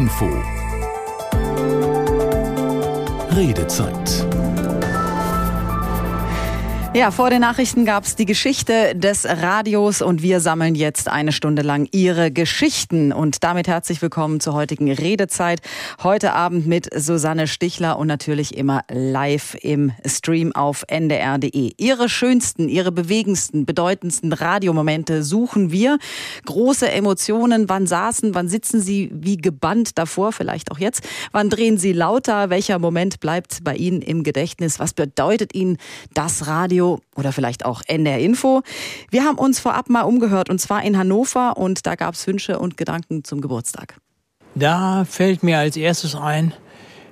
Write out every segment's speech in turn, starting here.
Info. Redezeit ja, vor den Nachrichten gab es die Geschichte des Radios und wir sammeln jetzt eine Stunde lang Ihre Geschichten. Und damit herzlich willkommen zur heutigen Redezeit. Heute Abend mit Susanne Stichler und natürlich immer live im Stream auf ndr.de. Ihre schönsten, Ihre bewegendsten, bedeutendsten Radiomomente suchen wir. Große Emotionen. Wann saßen, wann sitzen Sie wie gebannt davor? Vielleicht auch jetzt. Wann drehen Sie lauter? Welcher Moment bleibt bei Ihnen im Gedächtnis? Was bedeutet Ihnen das Radio? Radio oder vielleicht auch NR Info. Wir haben uns vorab mal umgehört und zwar in Hannover und da gab es Wünsche und Gedanken zum Geburtstag. Da fällt mir als erstes ein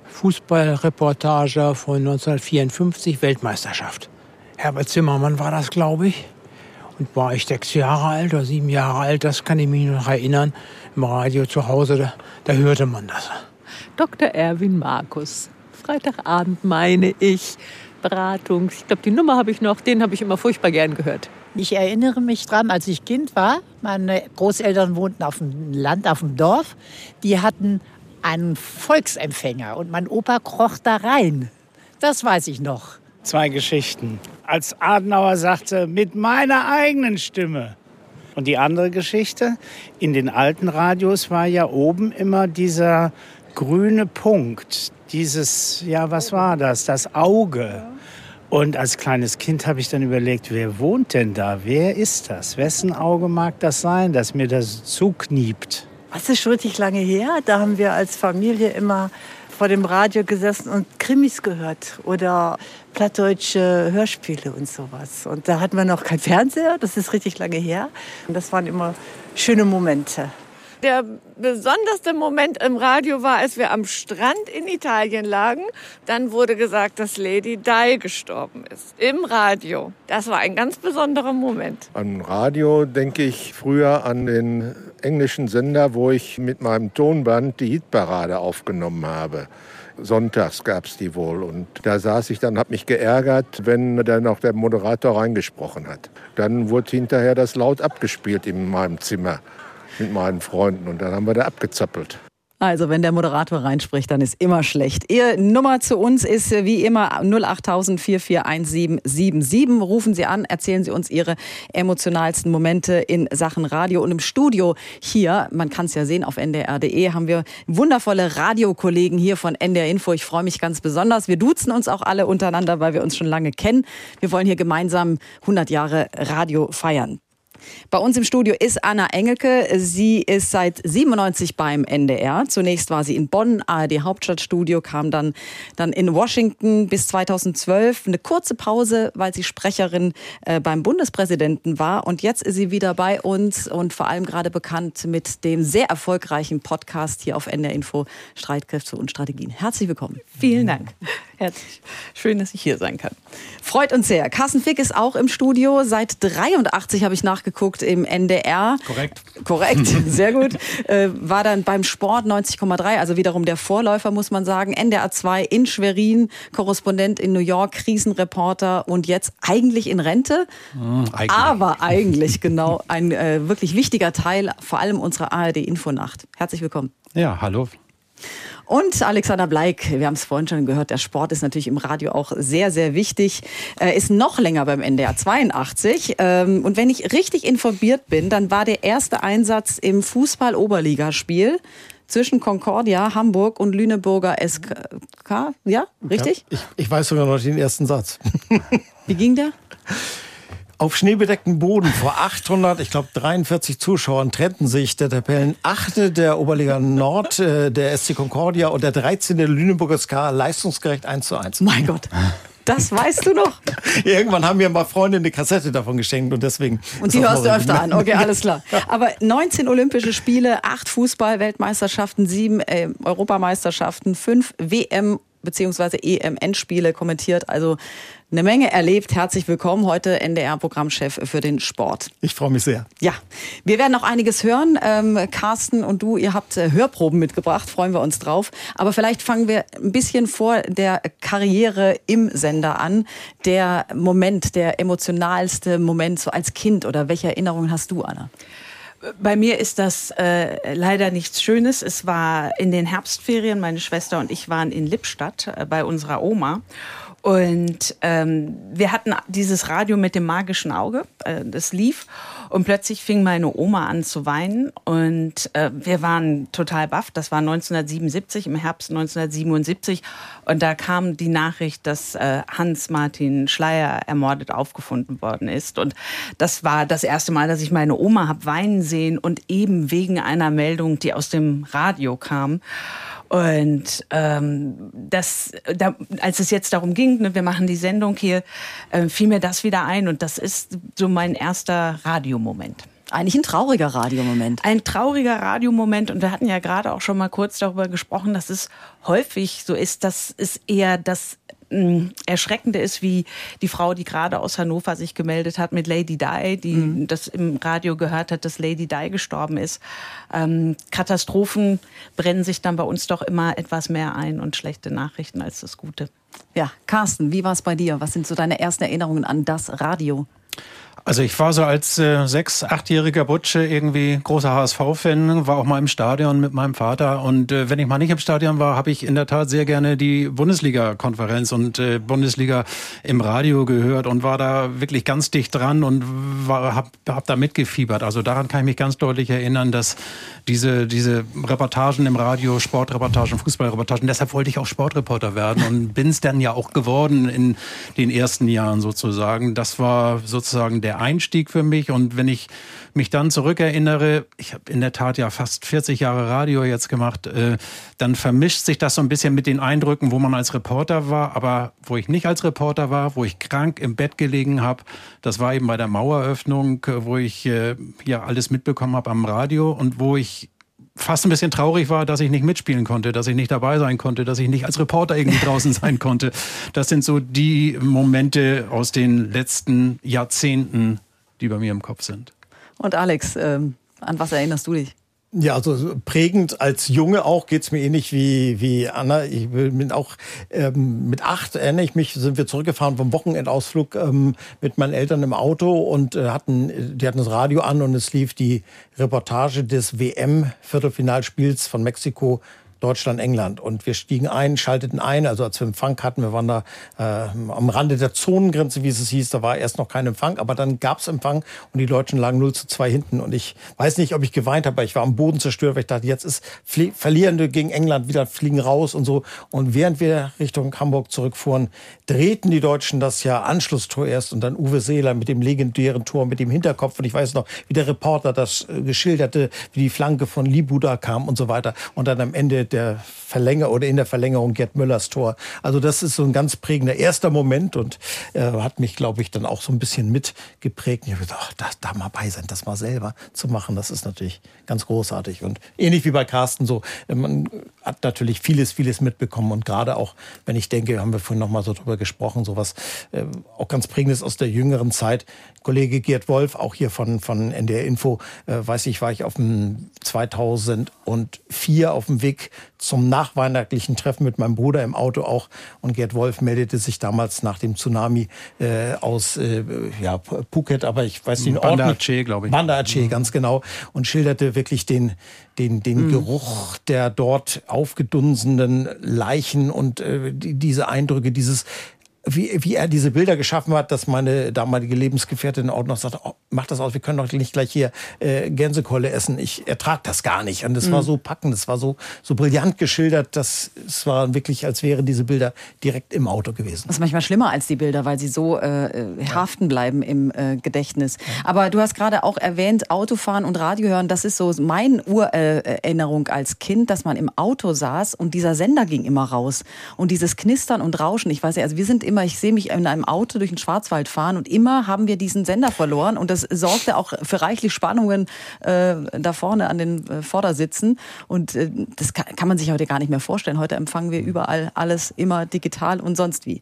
Fußballreportage von 1954 Weltmeisterschaft. Herbert Zimmermann war das, glaube ich. Und war ich sechs Jahre alt oder sieben Jahre alt, das kann ich mich noch erinnern. Im Radio zu Hause, da, da hörte man das. Dr. Erwin Markus. Freitagabend meine ich. Beratung. Ich glaube, die Nummer habe ich noch. Den habe ich immer furchtbar gern gehört. Ich erinnere mich dran, als ich Kind war. Meine Großeltern wohnten auf dem Land, auf dem Dorf. Die hatten einen Volksempfänger und mein Opa kroch da rein. Das weiß ich noch. Zwei Geschichten. Als Adenauer sagte, mit meiner eigenen Stimme. Und die andere Geschichte, in den alten Radios war ja oben immer dieser grüne Punkt, dieses, ja, was war das? Das Auge. Und als kleines Kind habe ich dann überlegt, wer wohnt denn da? Wer ist das? Wessen Auge mag das sein, dass mir das zukniept? Das ist schon richtig lange her. Da haben wir als Familie immer vor dem Radio gesessen und Krimis gehört oder plattdeutsche Hörspiele und sowas. Und da hatten wir noch kein Fernseher, das ist richtig lange her. Und das waren immer schöne Momente. Der besonderste Moment im Radio war, als wir am Strand in Italien lagen. Dann wurde gesagt, dass Lady Di gestorben ist. Im Radio. Das war ein ganz besonderer Moment. Am Radio denke ich früher an den englischen Sender, wo ich mit meinem Tonband die Hitparade aufgenommen habe. Sonntags gab es die wohl. Und da saß ich dann, habe mich geärgert, wenn dann auch der Moderator reingesprochen hat. Dann wurde hinterher das laut abgespielt in meinem Zimmer mit meinen Freunden und dann haben wir da abgezappelt. Also wenn der Moderator reinspricht, dann ist immer schlecht. Ihr Nummer zu uns ist wie immer 08000 441777. Rufen Sie an, erzählen Sie uns Ihre emotionalsten Momente in Sachen Radio. Und im Studio hier, man kann es ja sehen auf ndr.de, haben wir wundervolle Radiokollegen hier von NDR Info. Ich freue mich ganz besonders. Wir duzen uns auch alle untereinander, weil wir uns schon lange kennen. Wir wollen hier gemeinsam 100 Jahre Radio feiern. Bei uns im Studio ist Anna Engelke. Sie ist seit 97 beim NDR. Zunächst war sie in Bonn, ARD Hauptstadtstudio, kam dann, dann in Washington bis 2012. Eine kurze Pause, weil sie Sprecherin äh, beim Bundespräsidenten war. Und jetzt ist sie wieder bei uns und vor allem gerade bekannt mit dem sehr erfolgreichen Podcast hier auf NDR Info Streitkräfte und Strategien. Herzlich willkommen. Vielen Dank. Herzlich. Schön, dass ich hier sein kann. Freut uns sehr. Carsten Fick ist auch im Studio. Seit 83 habe ich nachgeguckt im NDR. Korrekt. Korrekt, sehr gut. Äh, war dann beim Sport 90,3, also wiederum der Vorläufer, muss man sagen. NDR 2 in Schwerin, Korrespondent in New York, Krisenreporter und jetzt eigentlich in Rente. Mhm, eigentlich. Aber eigentlich genau ein äh, wirklich wichtiger Teil, vor allem unserer ARD-Infonacht. Herzlich willkommen. Ja, hallo. Und Alexander Bleik, wir haben es vorhin schon gehört, der Sport ist natürlich im Radio auch sehr, sehr wichtig, äh, ist noch länger beim NDR 82. Ähm, und wenn ich richtig informiert bin, dann war der erste Einsatz im Fußball-Oberligaspiel zwischen Concordia, Hamburg und Lüneburger SK. Ja, richtig? Ja, ich, ich weiß sogar noch den ersten Satz. Wie ging der? Auf schneebedecktem Boden vor 800, ich glaube 43 Zuschauern trennten sich der Tabellen Achte der Oberliga Nord, äh, der SC Concordia und der 13. Lüneburger SK leistungsgerecht 1 zu 1. Mein Gott. Das weißt du noch? Irgendwann haben mir mal Freunde eine Kassette davon geschenkt und deswegen. Und die hörst du öfter an. Okay, alles klar. Aber 19 Olympische Spiele, 8 Fußball-Weltmeisterschaften, 7 äh, Europameisterschaften, 5 WM beziehungsweise EM-Endspiele kommentiert. Also eine Menge erlebt. Herzlich willkommen heute NDR-Programmchef für den Sport. Ich freue mich sehr. Ja, wir werden noch einiges hören. Ähm, Carsten und du, ihr habt äh, Hörproben mitgebracht, freuen wir uns drauf. Aber vielleicht fangen wir ein bisschen vor der Karriere im Sender an. Der Moment, der emotionalste Moment so als Kind oder welche Erinnerungen hast du, Anna? Bei mir ist das äh, leider nichts Schönes. Es war in den Herbstferien, meine Schwester und ich waren in Lippstadt äh, bei unserer Oma. Und ähm, wir hatten dieses Radio mit dem magischen Auge, äh, das lief. Und plötzlich fing meine Oma an zu weinen. Und äh, wir waren total baff. Das war 1977, im Herbst 1977. Und da kam die Nachricht, dass äh, Hans-Martin Schleier ermordet aufgefunden worden ist. Und das war das erste Mal, dass ich meine Oma habe weinen sehen und eben wegen einer Meldung, die aus dem Radio kam. Und ähm, das, da, als es jetzt darum ging, ne, wir machen die Sendung hier, äh, fiel mir das wieder ein und das ist so mein erster Radiomoment. Eigentlich ein trauriger Radiomoment. Ein trauriger Radiomoment. Und wir hatten ja gerade auch schon mal kurz darüber gesprochen, dass es häufig so ist, dass es eher das Erschreckende ist, wie die Frau, die gerade aus Hannover sich gemeldet hat mit Lady Di, die mhm. das im Radio gehört hat, dass Lady Di gestorben ist. Ähm, Katastrophen brennen sich dann bei uns doch immer etwas mehr ein und schlechte Nachrichten als das Gute. Ja, Carsten, wie war es bei dir? Was sind so deine ersten Erinnerungen an das Radio? Also ich war so als äh, sechs, achtjähriger Butsche irgendwie großer HSV-Fan, war auch mal im Stadion mit meinem Vater und äh, wenn ich mal nicht im Stadion war, habe ich in der Tat sehr gerne die Bundesliga-Konferenz und äh, Bundesliga im Radio gehört und war da wirklich ganz dicht dran und habe hab da mitgefiebert. Also daran kann ich mich ganz deutlich erinnern, dass diese, diese Reportagen im Radio, Sportreportagen, Fußballreportagen, deshalb wollte ich auch Sportreporter werden und bin es dann ja auch geworden in den ersten Jahren sozusagen. Das war sozusagen der Einstieg für mich. Und wenn ich mich dann zurückerinnere, ich habe in der Tat ja fast 40 Jahre Radio jetzt gemacht, äh, dann vermischt sich das so ein bisschen mit den Eindrücken, wo man als Reporter war, aber wo ich nicht als Reporter war, wo ich krank im Bett gelegen habe, das war eben bei der Maueröffnung, wo ich äh, ja alles mitbekommen habe am Radio und wo ich fast ein bisschen traurig war, dass ich nicht mitspielen konnte, dass ich nicht dabei sein konnte, dass ich nicht als Reporter irgendwie draußen sein konnte. Das sind so die Momente aus den letzten Jahrzehnten, die bei mir im Kopf sind. Und Alex, ähm, an was erinnerst du dich? Ja, also prägend als Junge auch geht's mir ähnlich wie, wie Anna. Ich bin auch ähm, mit acht, erinnere ich mich, sind wir zurückgefahren vom Wochenendausflug ähm, mit meinen Eltern im Auto und äh, hatten, die hatten das Radio an und es lief die Reportage des WM-Viertelfinalspiels von Mexiko Deutschland, England. Und wir stiegen ein, schalteten ein, also als wir Empfang hatten, wir waren da äh, am Rande der Zonengrenze, wie es hieß, da war erst noch kein Empfang, aber dann gab es Empfang und die Deutschen lagen 0 zu 2 hinten. Und ich weiß nicht, ob ich geweint habe, aber ich war am Boden zerstört, weil ich dachte, jetzt ist Verlierende gegen England wieder fliegen raus und so. Und während wir Richtung Hamburg zurückfuhren, drehten die Deutschen das ja Anschlusstor erst und dann Uwe Seeler mit dem legendären Tor mit dem Hinterkopf. Und ich weiß noch, wie der Reporter das äh, geschilderte, wie die Flanke von Libuda kam und so weiter. Und dann am Ende der Verlänger oder in der Verlängerung Gerd Müllers Tor. Also das ist so ein ganz prägender erster Moment und äh, hat mich, glaube ich, dann auch so ein bisschen mitgeprägt. Ich habe gedacht, ach, da, da mal bei sein, das mal selber zu machen, das ist natürlich ganz großartig. Und ähnlich wie bei Carsten so, äh, man hat natürlich vieles, vieles mitbekommen und gerade auch, wenn ich denke, haben wir vorhin noch mal so drüber gesprochen, sowas äh, auch ganz prägendes aus der jüngeren Zeit. Kollege Gerd Wolf, auch hier von, von NDR Info, äh, weiß ich, war ich auf dem 2004 auf dem Weg zum nachweihnachtlichen Treffen mit meinem Bruder im Auto auch. Und Gerd Wolf meldete sich damals nach dem Tsunami äh, aus äh, ja, Phuket, aber ich weiß nicht, Banda Aceh, glaube ich. Banda Aceh, mhm. ganz genau. Und schilderte wirklich den, den, den mhm. Geruch der dort aufgedunsenen Leichen und äh, die, diese Eindrücke, dieses wie, wie er diese Bilder geschaffen hat, dass meine damalige Lebensgefährtin auch noch sagt, oh, mach das aus, wir können doch nicht gleich hier äh, Gänsekeule essen. Ich ertrag das gar nicht. Und das mhm. war so packend, das war so, so brillant geschildert, dass es war wirklich, als wären diese Bilder direkt im Auto gewesen. Das ist manchmal schlimmer als die Bilder, weil sie so äh, äh haften bleiben im äh, Gedächtnis. Aber du hast gerade auch erwähnt, Autofahren und Radio hören, das ist so meine Urerinnerung als Kind, dass man im Auto saß und dieser Sender ging immer raus. Und dieses Knistern und Rauschen, ich weiß ja, also wir sind immer, ich sehe mich in einem Auto durch den Schwarzwald fahren und immer haben wir diesen Sender verloren und das sorgte auch für reichlich Spannungen äh, da vorne an den äh, Vordersitzen und äh, das kann, kann man sich heute gar nicht mehr vorstellen. Heute empfangen wir überall alles immer digital und sonst wie.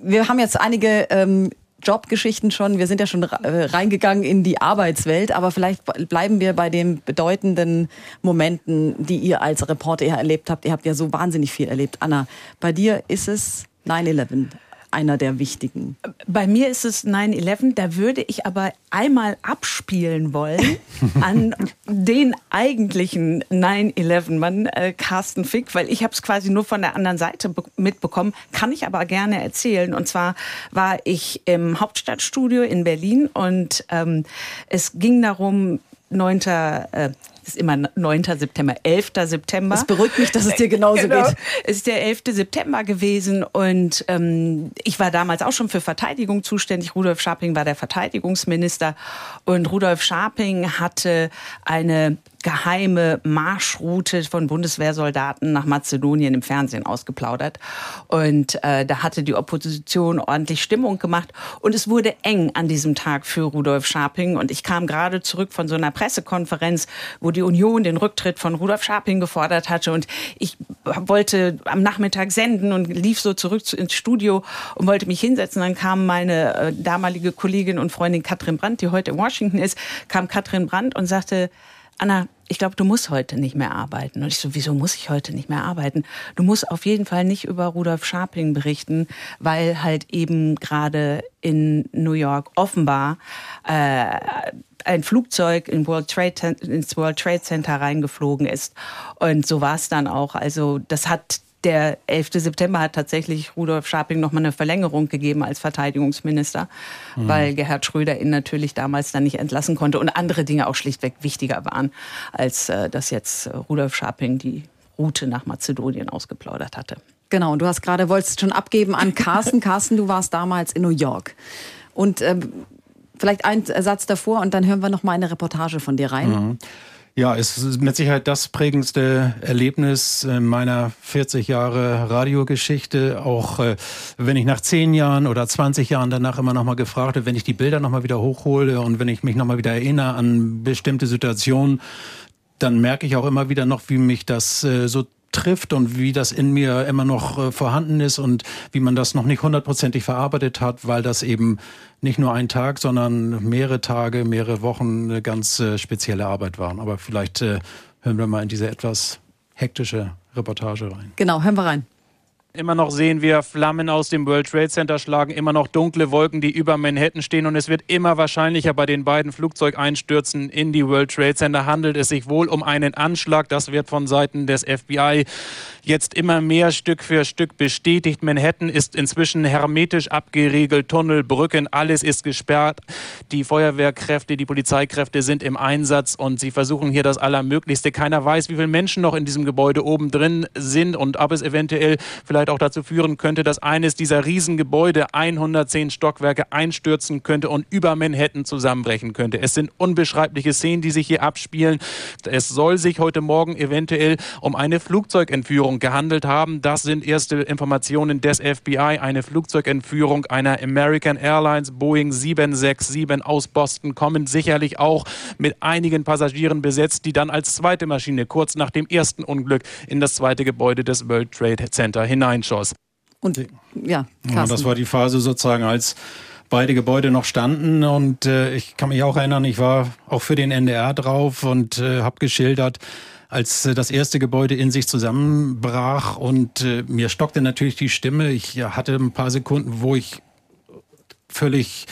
Wir haben jetzt einige ähm, Jobgeschichten schon. Wir sind ja schon äh, reingegangen in die Arbeitswelt, aber vielleicht bleiben wir bei den bedeutenden Momenten, die ihr als Reporter erlebt habt. Ihr habt ja so wahnsinnig viel erlebt. Anna, bei dir ist es 9-11. einer der wichtigen? Bei mir ist es 9-11. Da würde ich aber einmal abspielen wollen an den eigentlichen 9-11-Mann, äh, Carsten Fick, weil ich habe es quasi nur von der anderen Seite mitbekommen, kann ich aber gerne erzählen. Und zwar war ich im Hauptstadtstudio in Berlin und ähm, es ging darum, 9. Äh, ist immer 9. September, 11. September. Es beruhigt mich, dass es dir genauso genau. geht. Es ist der 11. September gewesen und ähm, ich war damals auch schon für Verteidigung zuständig. Rudolf Scharping war der Verteidigungsminister und Rudolf Scharping hatte eine geheime Marschroute von Bundeswehrsoldaten nach Mazedonien im Fernsehen ausgeplaudert. Und äh, da hatte die Opposition ordentlich Stimmung gemacht. Und es wurde eng an diesem Tag für Rudolf Scharping. Und ich kam gerade zurück von so einer Pressekonferenz, wo die Union den Rücktritt von Rudolf Scharping gefordert hatte. Und ich wollte am Nachmittag senden und lief so zurück ins Studio und wollte mich hinsetzen. Dann kam meine äh, damalige Kollegin und Freundin Katrin Brandt, die heute in Washington ist, kam Katrin Brandt und sagte, Anna, ich glaube, du musst heute nicht mehr arbeiten. Und ich so, wieso muss ich heute nicht mehr arbeiten? Du musst auf jeden Fall nicht über Rudolf Scharping berichten, weil halt eben gerade in New York offenbar äh, ein Flugzeug in World Trade, ins World Trade Center reingeflogen ist. Und so war es dann auch. Also das hat der 11. September hat tatsächlich Rudolf Scharping noch mal eine Verlängerung gegeben als Verteidigungsminister, mhm. weil Gerhard Schröder ihn natürlich damals dann nicht entlassen konnte und andere Dinge auch schlichtweg wichtiger waren, als äh, dass jetzt äh, Rudolf Scharping die Route nach Mazedonien ausgeplaudert hatte. Genau, und du hast gerade, wolltest schon abgeben an Carsten. Carsten, du warst damals in New York. Und ähm, vielleicht ein Satz davor und dann hören wir noch mal eine Reportage von dir rein. Mhm. Ja, es ist mit Sicherheit das prägendste Erlebnis meiner 40 Jahre Radiogeschichte. Auch äh, wenn ich nach 10 Jahren oder 20 Jahren danach immer noch mal gefragt habe, wenn ich die Bilder noch mal wieder hochhole und wenn ich mich noch mal wieder erinnere an bestimmte Situationen, dann merke ich auch immer wieder noch, wie mich das äh, so trifft und wie das in mir immer noch äh, vorhanden ist und wie man das noch nicht hundertprozentig verarbeitet hat, weil das eben nicht nur ein Tag, sondern mehrere Tage, mehrere Wochen eine ganz äh, spezielle Arbeit waren. Aber vielleicht äh, hören wir mal in diese etwas hektische Reportage rein. Genau, hören wir rein. Immer noch sehen wir Flammen aus dem World Trade Center schlagen, immer noch dunkle Wolken, die über Manhattan stehen. Und es wird immer wahrscheinlicher bei den beiden Flugzeugeinstürzen in die World Trade Center handelt es sich wohl um einen Anschlag. Das wird von Seiten des FBI jetzt immer mehr Stück für Stück bestätigt. Manhattan ist inzwischen hermetisch abgeriegelt, Tunnel, Brücken, alles ist gesperrt. Die Feuerwehrkräfte, die Polizeikräfte sind im Einsatz und sie versuchen hier das Allermöglichste. Keiner weiß, wie viele Menschen noch in diesem Gebäude oben drin sind und ob es eventuell vielleicht vielleicht auch dazu führen könnte, dass eines dieser Riesengebäude 110 Stockwerke einstürzen könnte und über Manhattan zusammenbrechen könnte. Es sind unbeschreibliche Szenen, die sich hier abspielen. Es soll sich heute Morgen eventuell um eine Flugzeugentführung gehandelt haben. Das sind erste Informationen des FBI. Eine Flugzeugentführung einer American Airlines Boeing 767 aus Boston kommen sicherlich auch mit einigen Passagieren besetzt, die dann als zweite Maschine kurz nach dem ersten Unglück in das zweite Gebäude des World Trade Center hinein Einschoss. Und ja, ja, das war die Phase sozusagen, als beide Gebäude noch standen und äh, ich kann mich auch erinnern, ich war auch für den NDR drauf und äh, habe geschildert, als äh, das erste Gebäude in sich zusammenbrach und äh, mir stockte natürlich die Stimme. Ich ja, hatte ein paar Sekunden, wo ich völlig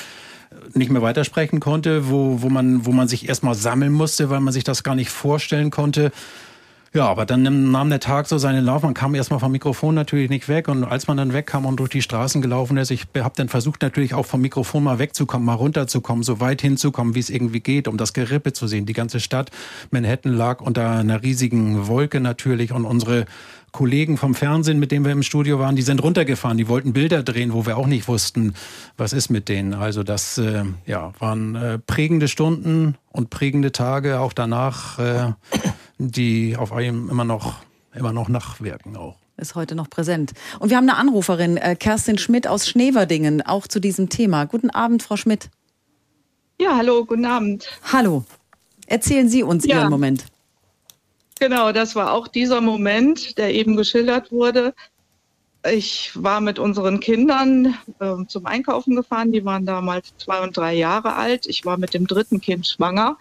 nicht mehr weitersprechen konnte, wo, wo, man, wo man sich erstmal sammeln musste, weil man sich das gar nicht vorstellen konnte. Ja, aber dann nahm der Tag so seinen Lauf. Man kam erstmal vom Mikrofon natürlich nicht weg. Und als man dann wegkam und durch die Straßen gelaufen ist, ich habe dann versucht natürlich auch vom Mikrofon mal wegzukommen, mal runterzukommen, so weit hinzukommen, wie es irgendwie geht, um das Gerippe zu sehen. Die ganze Stadt Manhattan lag unter einer riesigen Wolke natürlich und unsere Kollegen vom Fernsehen, mit denen wir im Studio waren, die sind runtergefahren. Die wollten Bilder drehen, wo wir auch nicht wussten, was ist mit denen. Also das äh, ja, waren äh, prägende Stunden und prägende Tage auch danach, äh, die auf einem immer noch, immer noch nachwirken auch ist heute noch präsent. Und wir haben eine Anruferin, äh, Kerstin Schmidt aus Schneverdingen, auch zu diesem Thema. Guten Abend, Frau Schmidt. Ja, hallo, guten Abend. Hallo. Erzählen Sie uns ja. Ihren Moment. Genau, das war auch dieser Moment, der eben geschildert wurde. Ich war mit unseren Kindern äh, zum Einkaufen gefahren. Die waren damals zwei und drei Jahre alt. Ich war mit dem dritten Kind schwanger.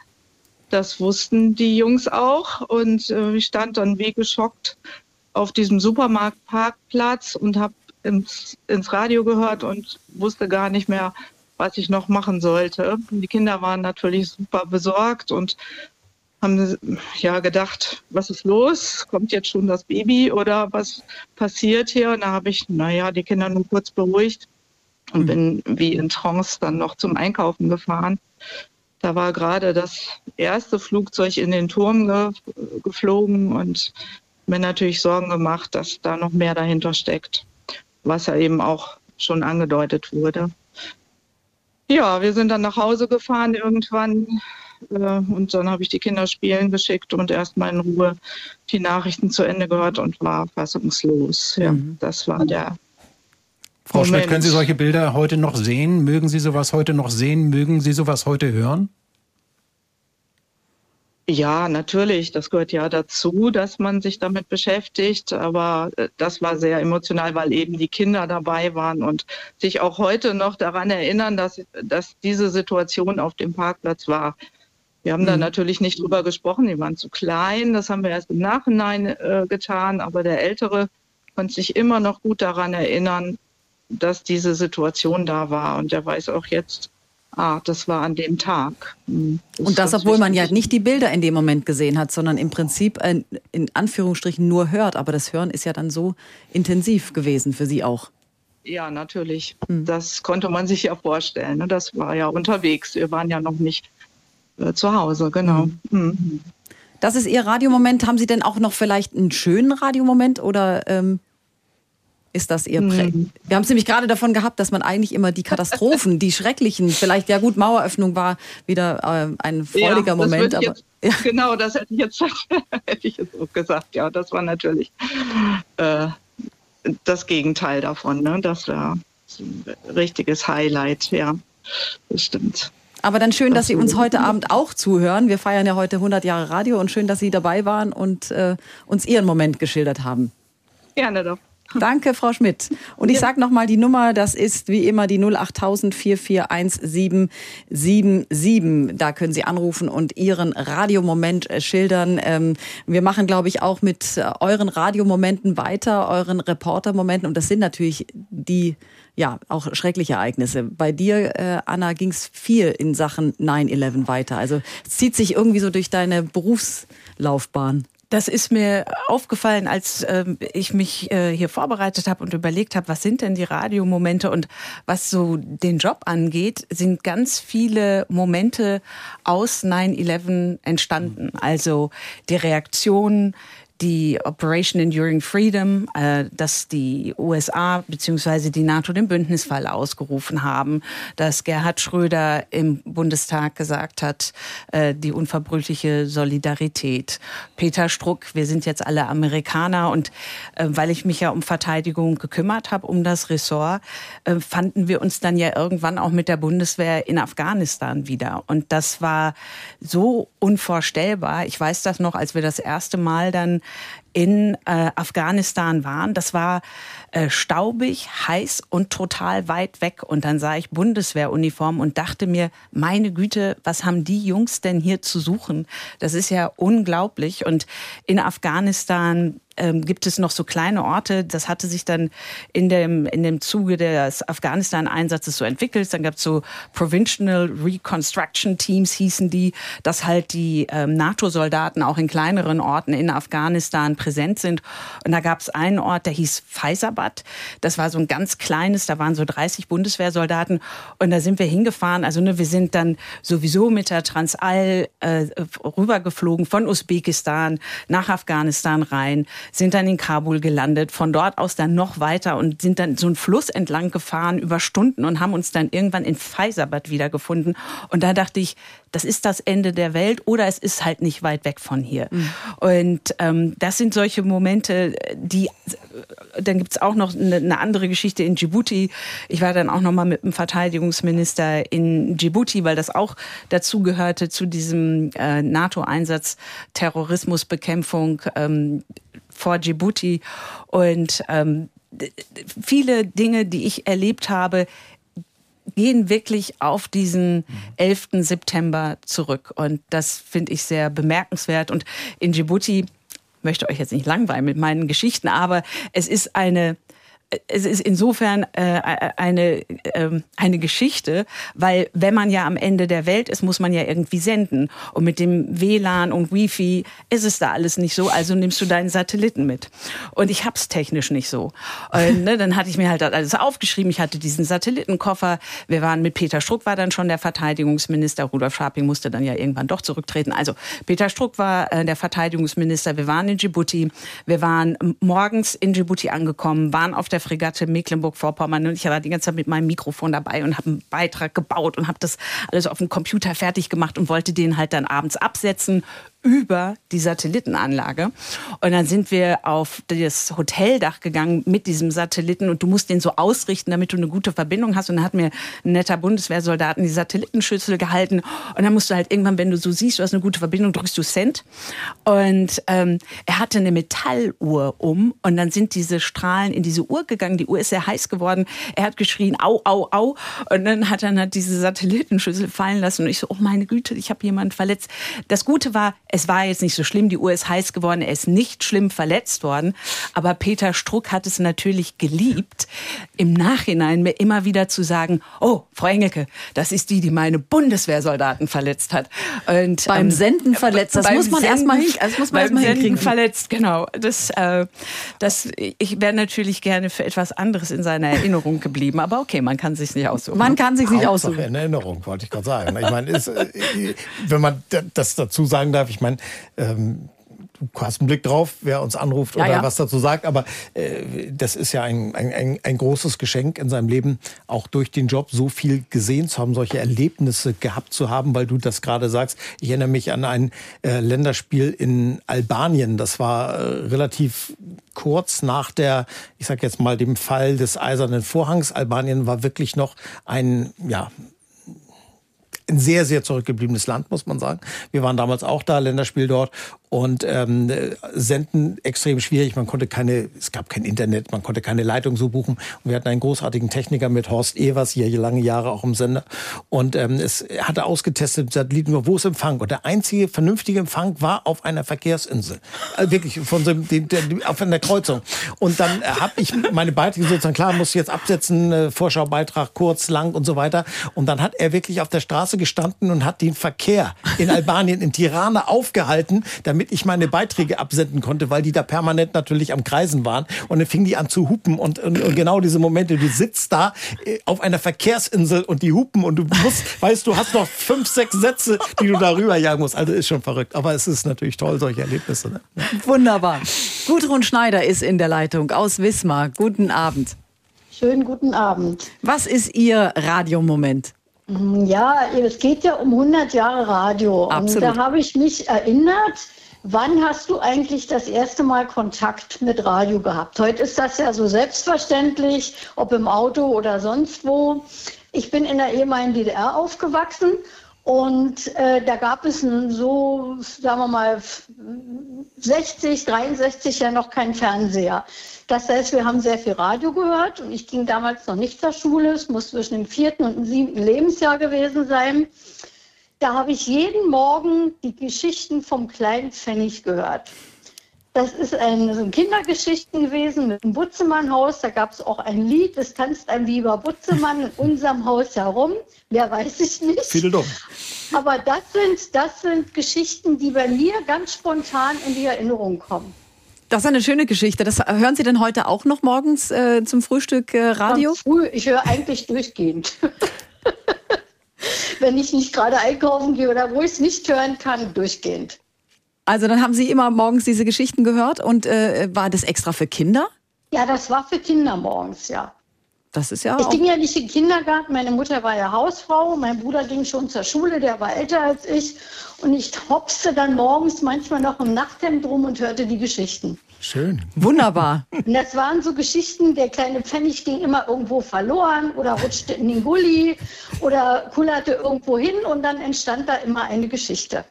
Das wussten die Jungs auch. Und äh, ich stand dann wie geschockt auf diesem Supermarktparkplatz und habe ins, ins Radio gehört und wusste gar nicht mehr, was ich noch machen sollte. Die Kinder waren natürlich super besorgt und haben ja gedacht, was ist los? Kommt jetzt schon das Baby oder was passiert hier? Und da habe ich, naja, die Kinder nur kurz beruhigt und bin wie in Trance dann noch zum Einkaufen gefahren. Da war gerade das erste Flugzeug in den Turm ge geflogen und mir natürlich Sorgen gemacht, dass da noch mehr dahinter steckt, was ja eben auch schon angedeutet wurde. Ja, wir sind dann nach Hause gefahren irgendwann äh, und dann habe ich die Kinder spielen geschickt und erstmal in Ruhe die Nachrichten zu Ende gehört und war fassungslos. Ja, mhm. das war der. Frau Moment. Schmidt, können Sie solche Bilder heute noch sehen? Mögen Sie sowas heute noch sehen? Mögen Sie sowas heute hören? Ja, natürlich. Das gehört ja dazu, dass man sich damit beschäftigt. Aber äh, das war sehr emotional, weil eben die Kinder dabei waren und sich auch heute noch daran erinnern, dass, dass diese Situation auf dem Parkplatz war. Wir haben mhm. da natürlich nicht drüber gesprochen. Die waren zu klein. Das haben wir erst im Nachhinein äh, getan. Aber der Ältere konnte sich immer noch gut daran erinnern, dass diese Situation da war. Und er weiß auch jetzt, ah, das war an dem Tag. Hm, das und das, obwohl man ja nicht die Bilder in dem Moment gesehen hat, sondern im Prinzip äh, in Anführungsstrichen nur hört. Aber das Hören ist ja dann so intensiv gewesen für Sie auch. Ja, natürlich. Hm. Das konnte man sich ja vorstellen. Ne? Das war ja unterwegs. Wir waren ja noch nicht äh, zu Hause, genau. Hm. hm. Das ist Ihr Radiomoment. Haben Sie denn auch noch vielleicht einen schönen Radiomoment oder ähm, ist das Ihr Prä mhm. Wir haben es nämlich gerade davon gehabt, dass man eigentlich immer die Katastrophen, die schrecklichen, vielleicht, ja gut, Maueröffnung war wieder äh, ein freudiger ja, Moment. Aber, jetzt, ja. Genau, das hätte ich jetzt, hätte ich jetzt auch gesagt. Ja, das war natürlich äh, das Gegenteil davon. Ne? Das war ein richtiges Highlight, ja, das stimmt. Aber dann schön, dass Sie uns heute Abend auch zuhören. Wir feiern ja heute 100 Jahre Radio und schön, dass Sie dabei waren und äh, uns Ihren Moment geschildert haben. Gerne doch. Danke, Frau Schmidt. Und ich sage nochmal die Nummer, das ist wie immer die 08000 441777. Da können Sie anrufen und Ihren Radiomoment äh, schildern. Ähm, wir machen, glaube ich, auch mit äh, euren Radiomomenten weiter, euren Reportermomenten. Und das sind natürlich die, ja, auch schreckliche Ereignisse. Bei dir, äh, Anna, ging es viel in Sachen 9-11 weiter. Also es zieht sich irgendwie so durch deine Berufslaufbahn. Das ist mir aufgefallen, als äh, ich mich äh, hier vorbereitet habe und überlegt habe, was sind denn die Radiomomente und was so den Job angeht, sind ganz viele Momente aus 9-11 entstanden. Also die Reaktion die Operation Enduring Freedom, äh, dass die USA bzw. die NATO den Bündnisfall ausgerufen haben, dass Gerhard Schröder im Bundestag gesagt hat, äh, die unverbrüchliche Solidarität. Peter Struck, wir sind jetzt alle Amerikaner und äh, weil ich mich ja um Verteidigung gekümmert habe, um das Ressort, äh, fanden wir uns dann ja irgendwann auch mit der Bundeswehr in Afghanistan wieder. Und das war so unvorstellbar. Ich weiß das noch, als wir das erste Mal dann in äh, Afghanistan waren. Das war äh, staubig, heiß und total weit weg. Und dann sah ich Bundeswehruniform und dachte mir, meine Güte, was haben die Jungs denn hier zu suchen? Das ist ja unglaublich. Und in Afghanistan ähm, gibt es noch so kleine Orte. Das hatte sich dann in dem, in dem Zuge des Afghanistan-Einsatzes so entwickelt. Dann gab es so Provincial Reconstruction Teams, hießen die, dass halt die ähm, NATO-Soldaten auch in kleineren Orten in Afghanistan präsent sind. Und da gab es einen Ort, der hieß Faisabad. Das war so ein ganz kleines, da waren so 30 Bundeswehrsoldaten. Und da sind wir hingefahren. Also ne, wir sind dann sowieso mit der Transall äh, rübergeflogen von Usbekistan nach Afghanistan rein sind dann in Kabul gelandet, von dort aus dann noch weiter und sind dann so einen Fluss entlang gefahren über Stunden und haben uns dann irgendwann in Faisabad wiedergefunden. Und da dachte ich, das ist das Ende der Welt oder es ist halt nicht weit weg von hier. Mhm. Und ähm, das sind solche Momente, die, dann gibt's auch noch eine, eine, andere Geschichte in Djibouti. Ich war dann auch noch mal mit dem Verteidigungsminister in Djibouti, weil das auch dazugehörte zu diesem äh, NATO-Einsatz Terrorismusbekämpfung. Ähm, vor Djibouti. Und ähm, viele Dinge, die ich erlebt habe, gehen wirklich auf diesen 11. September zurück. Und das finde ich sehr bemerkenswert. Und in Djibouti möchte euch jetzt nicht langweilen mit meinen Geschichten, aber es ist eine es ist insofern äh, eine, äh, eine Geschichte, weil wenn man ja am Ende der Welt ist, muss man ja irgendwie senden. Und mit dem WLAN und Wifi ist es da alles nicht so, also nimmst du deinen Satelliten mit. Und ich hab's technisch nicht so. Und, ne, dann hatte ich mir halt alles aufgeschrieben. Ich hatte diesen Satellitenkoffer. Wir waren mit Peter Struck, war dann schon der Verteidigungsminister. Rudolf Scharping musste dann ja irgendwann doch zurücktreten. Also Peter Struck war äh, der Verteidigungsminister. Wir waren in Djibouti. Wir waren morgens in Djibouti angekommen, waren auf der Fregatte Mecklenburg-Vorpommern. Und ich war die ganze Zeit mit meinem Mikrofon dabei und habe einen Beitrag gebaut und habe das alles auf dem Computer fertig gemacht und wollte den halt dann abends absetzen über die Satellitenanlage. Und dann sind wir auf das Hoteldach gegangen mit diesem Satelliten und du musst den so ausrichten, damit du eine gute Verbindung hast. Und dann hat mir ein netter Bundeswehrsoldaten die Satellitenschüssel gehalten. Und dann musst du halt irgendwann, wenn du so siehst, du hast eine gute Verbindung, drückst du Cent. Und ähm, er hatte eine Metalluhr um und dann sind diese Strahlen in diese Uhr gegangen. Die Uhr ist sehr heiß geworden. Er hat geschrien, au, au, au. Und dann hat er halt diese Satellitenschüssel fallen lassen. Und ich so, oh meine Güte, ich habe jemanden verletzt. Das Gute war, es war jetzt nicht so schlimm, die Uhr ist heiß geworden, er ist nicht schlimm verletzt worden. Aber Peter Struck hat es natürlich geliebt, im Nachhinein mir immer wieder zu sagen, oh, Frau Engelke, das ist die, die meine Bundeswehrsoldaten verletzt hat. Und, beim ähm, Senden verletzt, das muss man erstmal hin, das muss man erst hinkriegen. verletzt, genau. Das, äh, das, ich wäre natürlich gerne für etwas anderes in seiner Erinnerung geblieben. Aber okay, man kann sich nicht aussuchen. Man kann sich nicht aussuchen. in Erinnerung, wollte ich gerade sagen. Ich meine, ist, äh, wenn man das dazu sagen darf, ich meine, ähm, du hast einen Blick drauf, wer uns anruft ja, oder ja. was dazu sagt. Aber äh, das ist ja ein, ein, ein, großes Geschenk in seinem Leben, auch durch den Job so viel gesehen zu haben, solche Erlebnisse gehabt zu haben, weil du das gerade sagst. Ich erinnere mich an ein äh, Länderspiel in Albanien. Das war äh, relativ kurz nach der, ich sag jetzt mal, dem Fall des Eisernen Vorhangs. Albanien war wirklich noch ein, ja, ein sehr, sehr zurückgebliebenes Land, muss man sagen. Wir waren damals auch da, Länderspiel dort und ähm, senden extrem schwierig. Man konnte keine, es gab kein Internet, man konnte keine Leitung so buchen. Und wir hatten einen großartigen Techniker mit Horst Evers, hier lange Jahre auch im Sender. Und ähm, es hatte ausgetestet Satelliten, wo ist Empfang? Und der einzige vernünftige Empfang war auf einer Verkehrsinsel. Äh, wirklich, von so, dem, der, auf einer Kreuzung. Und dann äh, habe ich meine Beiträge sozusagen, klar, muss ich jetzt absetzen, äh, Vorschaubeitrag kurz, lang und so weiter. Und dann hat er wirklich auf der Straße gestanden und hat den Verkehr in Albanien, in Tirana aufgehalten, damit damit ich meine Beiträge absenden konnte, weil die da permanent natürlich am Kreisen waren. Und dann fing die an zu hupen und, und, und genau diese Momente, du sitzt da äh, auf einer Verkehrsinsel und die hupen und du musst, weißt du, hast noch fünf, sechs Sätze, die du darüber jagen musst. Also ist schon verrückt. Aber es ist natürlich toll, solche Erlebnisse. Ne? Wunderbar. Gudrun Schneider ist in der Leitung aus Wismar. Guten Abend. Schönen guten Abend. Was ist Ihr Radiomoment? Ja, es geht ja um 100 Jahre Radio. Absolut. Und da habe ich mich erinnert, Wann hast du eigentlich das erste Mal Kontakt mit Radio gehabt? Heute ist das ja so selbstverständlich, ob im Auto oder sonst wo. Ich bin in der ehemaligen DDR aufgewachsen und äh, da gab es so, sagen wir mal, 60, 63 ja noch keinen Fernseher. Das heißt, wir haben sehr viel Radio gehört und ich ging damals noch nicht zur Schule. Es muss zwischen dem vierten und dem siebten Lebensjahr gewesen sein. Da habe ich jeden Morgen die Geschichten vom kleinen Pfennig gehört. Das ist ein, so Kindergeschichten gewesen mit dem Butzemann-Haus. Da gab es auch ein Lied, es tanzt ein lieber Butzemann in unserem Haus herum. Mehr weiß ich nicht. Viele dumm. Aber das sind, das sind Geschichten, die bei mir ganz spontan in die Erinnerung kommen. Das ist eine schöne Geschichte. Das hören Sie denn heute auch noch morgens äh, zum Frühstück äh, Radio? Früh, ich höre eigentlich durchgehend. wenn ich nicht gerade einkaufen gehe oder wo ich es nicht hören kann, durchgehend. Also dann haben Sie immer morgens diese Geschichten gehört und äh, war das extra für Kinder? Ja, das war für Kinder morgens, ja. Das ist ja ich ging ja nicht in den Kindergarten, meine Mutter war ja Hausfrau, mein Bruder ging schon zur Schule, der war älter als ich. Und ich hopste dann morgens manchmal noch im Nachthemd rum und hörte die Geschichten. Schön. Wunderbar. Und das waren so Geschichten, der kleine Pfennig ging immer irgendwo verloren oder rutschte in den Gully oder kullerte irgendwo hin und dann entstand da immer eine Geschichte.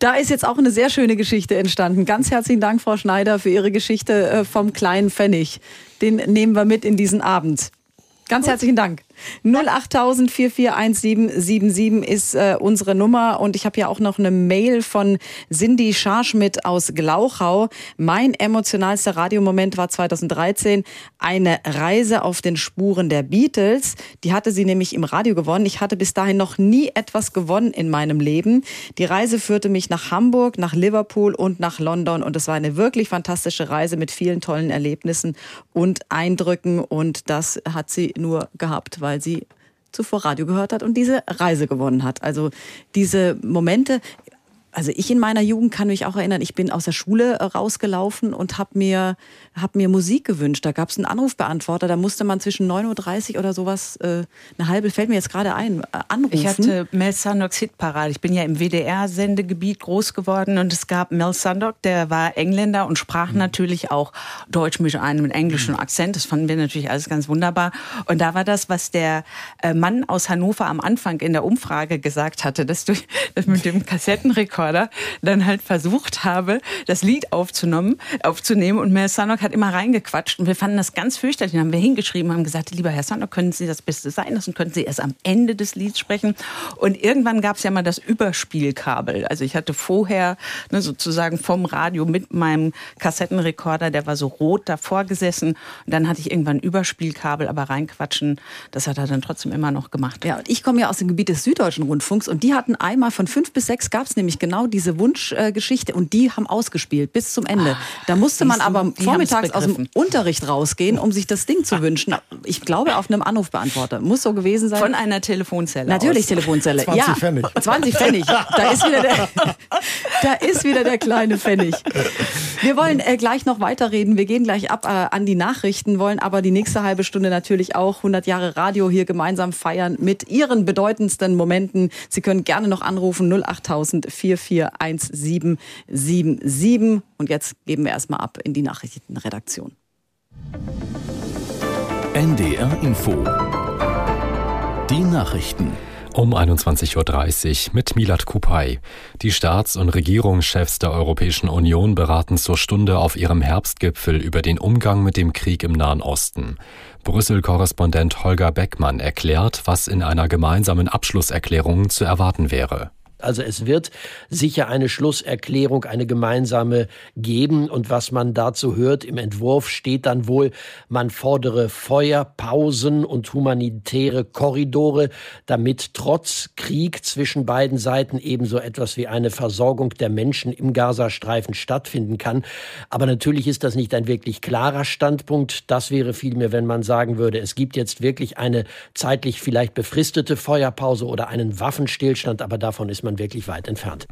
Da ist jetzt auch eine sehr schöne Geschichte entstanden. Ganz herzlichen Dank, Frau Schneider, für Ihre Geschichte äh, vom kleinen Pfennig. Den nehmen wir mit in diesen Abend. Ganz herzlichen Dank. 08000 441777 ist äh, unsere Nummer und ich habe ja auch noch eine Mail von Cindy Scharschmidt aus Glauchau. Mein emotionalster Radiomoment war 2013 eine Reise auf den Spuren der Beatles. Die hatte sie nämlich im Radio gewonnen. Ich hatte bis dahin noch nie etwas gewonnen in meinem Leben. Die Reise führte mich nach Hamburg, nach Liverpool und nach London und es war eine wirklich fantastische Reise mit vielen tollen Erlebnissen und Eindrücken und das hat sie nur gehabt, weil sie zuvor Radio gehört hat und diese Reise gewonnen hat. Also diese Momente, also ich in meiner Jugend kann mich auch erinnern, ich bin aus der Schule äh, rausgelaufen und habe mir, hab mir Musik gewünscht. Da gab es einen Anrufbeantworter, da musste man zwischen 9.30 Uhr oder sowas, äh, eine halbe, fällt mir jetzt gerade ein, äh, anrufen. Ich hatte Mel Sandocks Hitparade. Ich bin ja im WDR-Sendegebiet groß geworden und es gab Mel Sandock, der war Engländer und sprach mhm. natürlich auch Deutsch mit einem mit englischem mhm. Akzent. Das fanden wir natürlich alles ganz wunderbar. Und da war das, was der Mann aus Hannover am Anfang in der Umfrage gesagt hatte, dass du das mit dem Kassettenrekord Rekorder dann halt versucht habe, das Lied aufzunehmen, aufzunehmen und Mel Sanok hat immer reingequatscht und wir fanden das ganz fürchterlich. Dann haben wir hingeschrieben, haben gesagt, lieber Herr Sanok, können Sie das Beste sein lassen, können Sie erst am Ende des Lieds sprechen. Und irgendwann gab es ja mal das Überspielkabel. Also ich hatte vorher ne, sozusagen vom Radio mit meinem Kassettenrekorder, der war so rot davor gesessen und dann hatte ich irgendwann Überspielkabel, aber reinquatschen, das hat er dann trotzdem immer noch gemacht. Ja, und ich komme ja aus dem Gebiet des Süddeutschen Rundfunks und die hatten einmal von fünf bis sechs gab es nämlich genau genau diese Wunschgeschichte und die haben ausgespielt bis zum Ende. Da musste man aber vormittags aus dem Unterricht rausgehen, um sich das Ding zu wünschen. Ich glaube auf einem Anrufbeantworter. Muss so gewesen sein. Von einer Telefonzelle. Natürlich aus. Telefonzelle. 20 ja, Pfennig. 20 Pfennig. Da ist wieder der, da ist wieder der kleine Pfennig. Wir wollen äh, gleich noch weiterreden. Wir gehen gleich ab äh, an die Nachrichten, wollen aber die nächste halbe Stunde natürlich auch 100 Jahre Radio hier gemeinsam feiern mit Ihren bedeutendsten Momenten. Sie können gerne noch anrufen 08000 441777. Und jetzt geben wir erstmal ab in die Nachrichtenredaktion. NDR Info. Die Nachrichten. Um 21.30 Uhr mit Milat Kupay. Die Staats- und Regierungschefs der Europäischen Union beraten zur Stunde auf ihrem Herbstgipfel über den Umgang mit dem Krieg im Nahen Osten. Brüssel-Korrespondent Holger Beckmann erklärt, was in einer gemeinsamen Abschlusserklärung zu erwarten wäre. Also es wird sicher eine Schlusserklärung, eine gemeinsame geben. Und was man dazu hört im Entwurf steht dann wohl, man fordere Feuerpausen und humanitäre Korridore, damit trotz Krieg zwischen beiden Seiten ebenso etwas wie eine Versorgung der Menschen im Gazastreifen stattfinden kann. Aber natürlich ist das nicht ein wirklich klarer Standpunkt. Das wäre vielmehr, wenn man sagen würde, es gibt jetzt wirklich eine zeitlich vielleicht befristete Feuerpause oder einen Waffenstillstand, aber davon ist man man wirklich weit entfernt.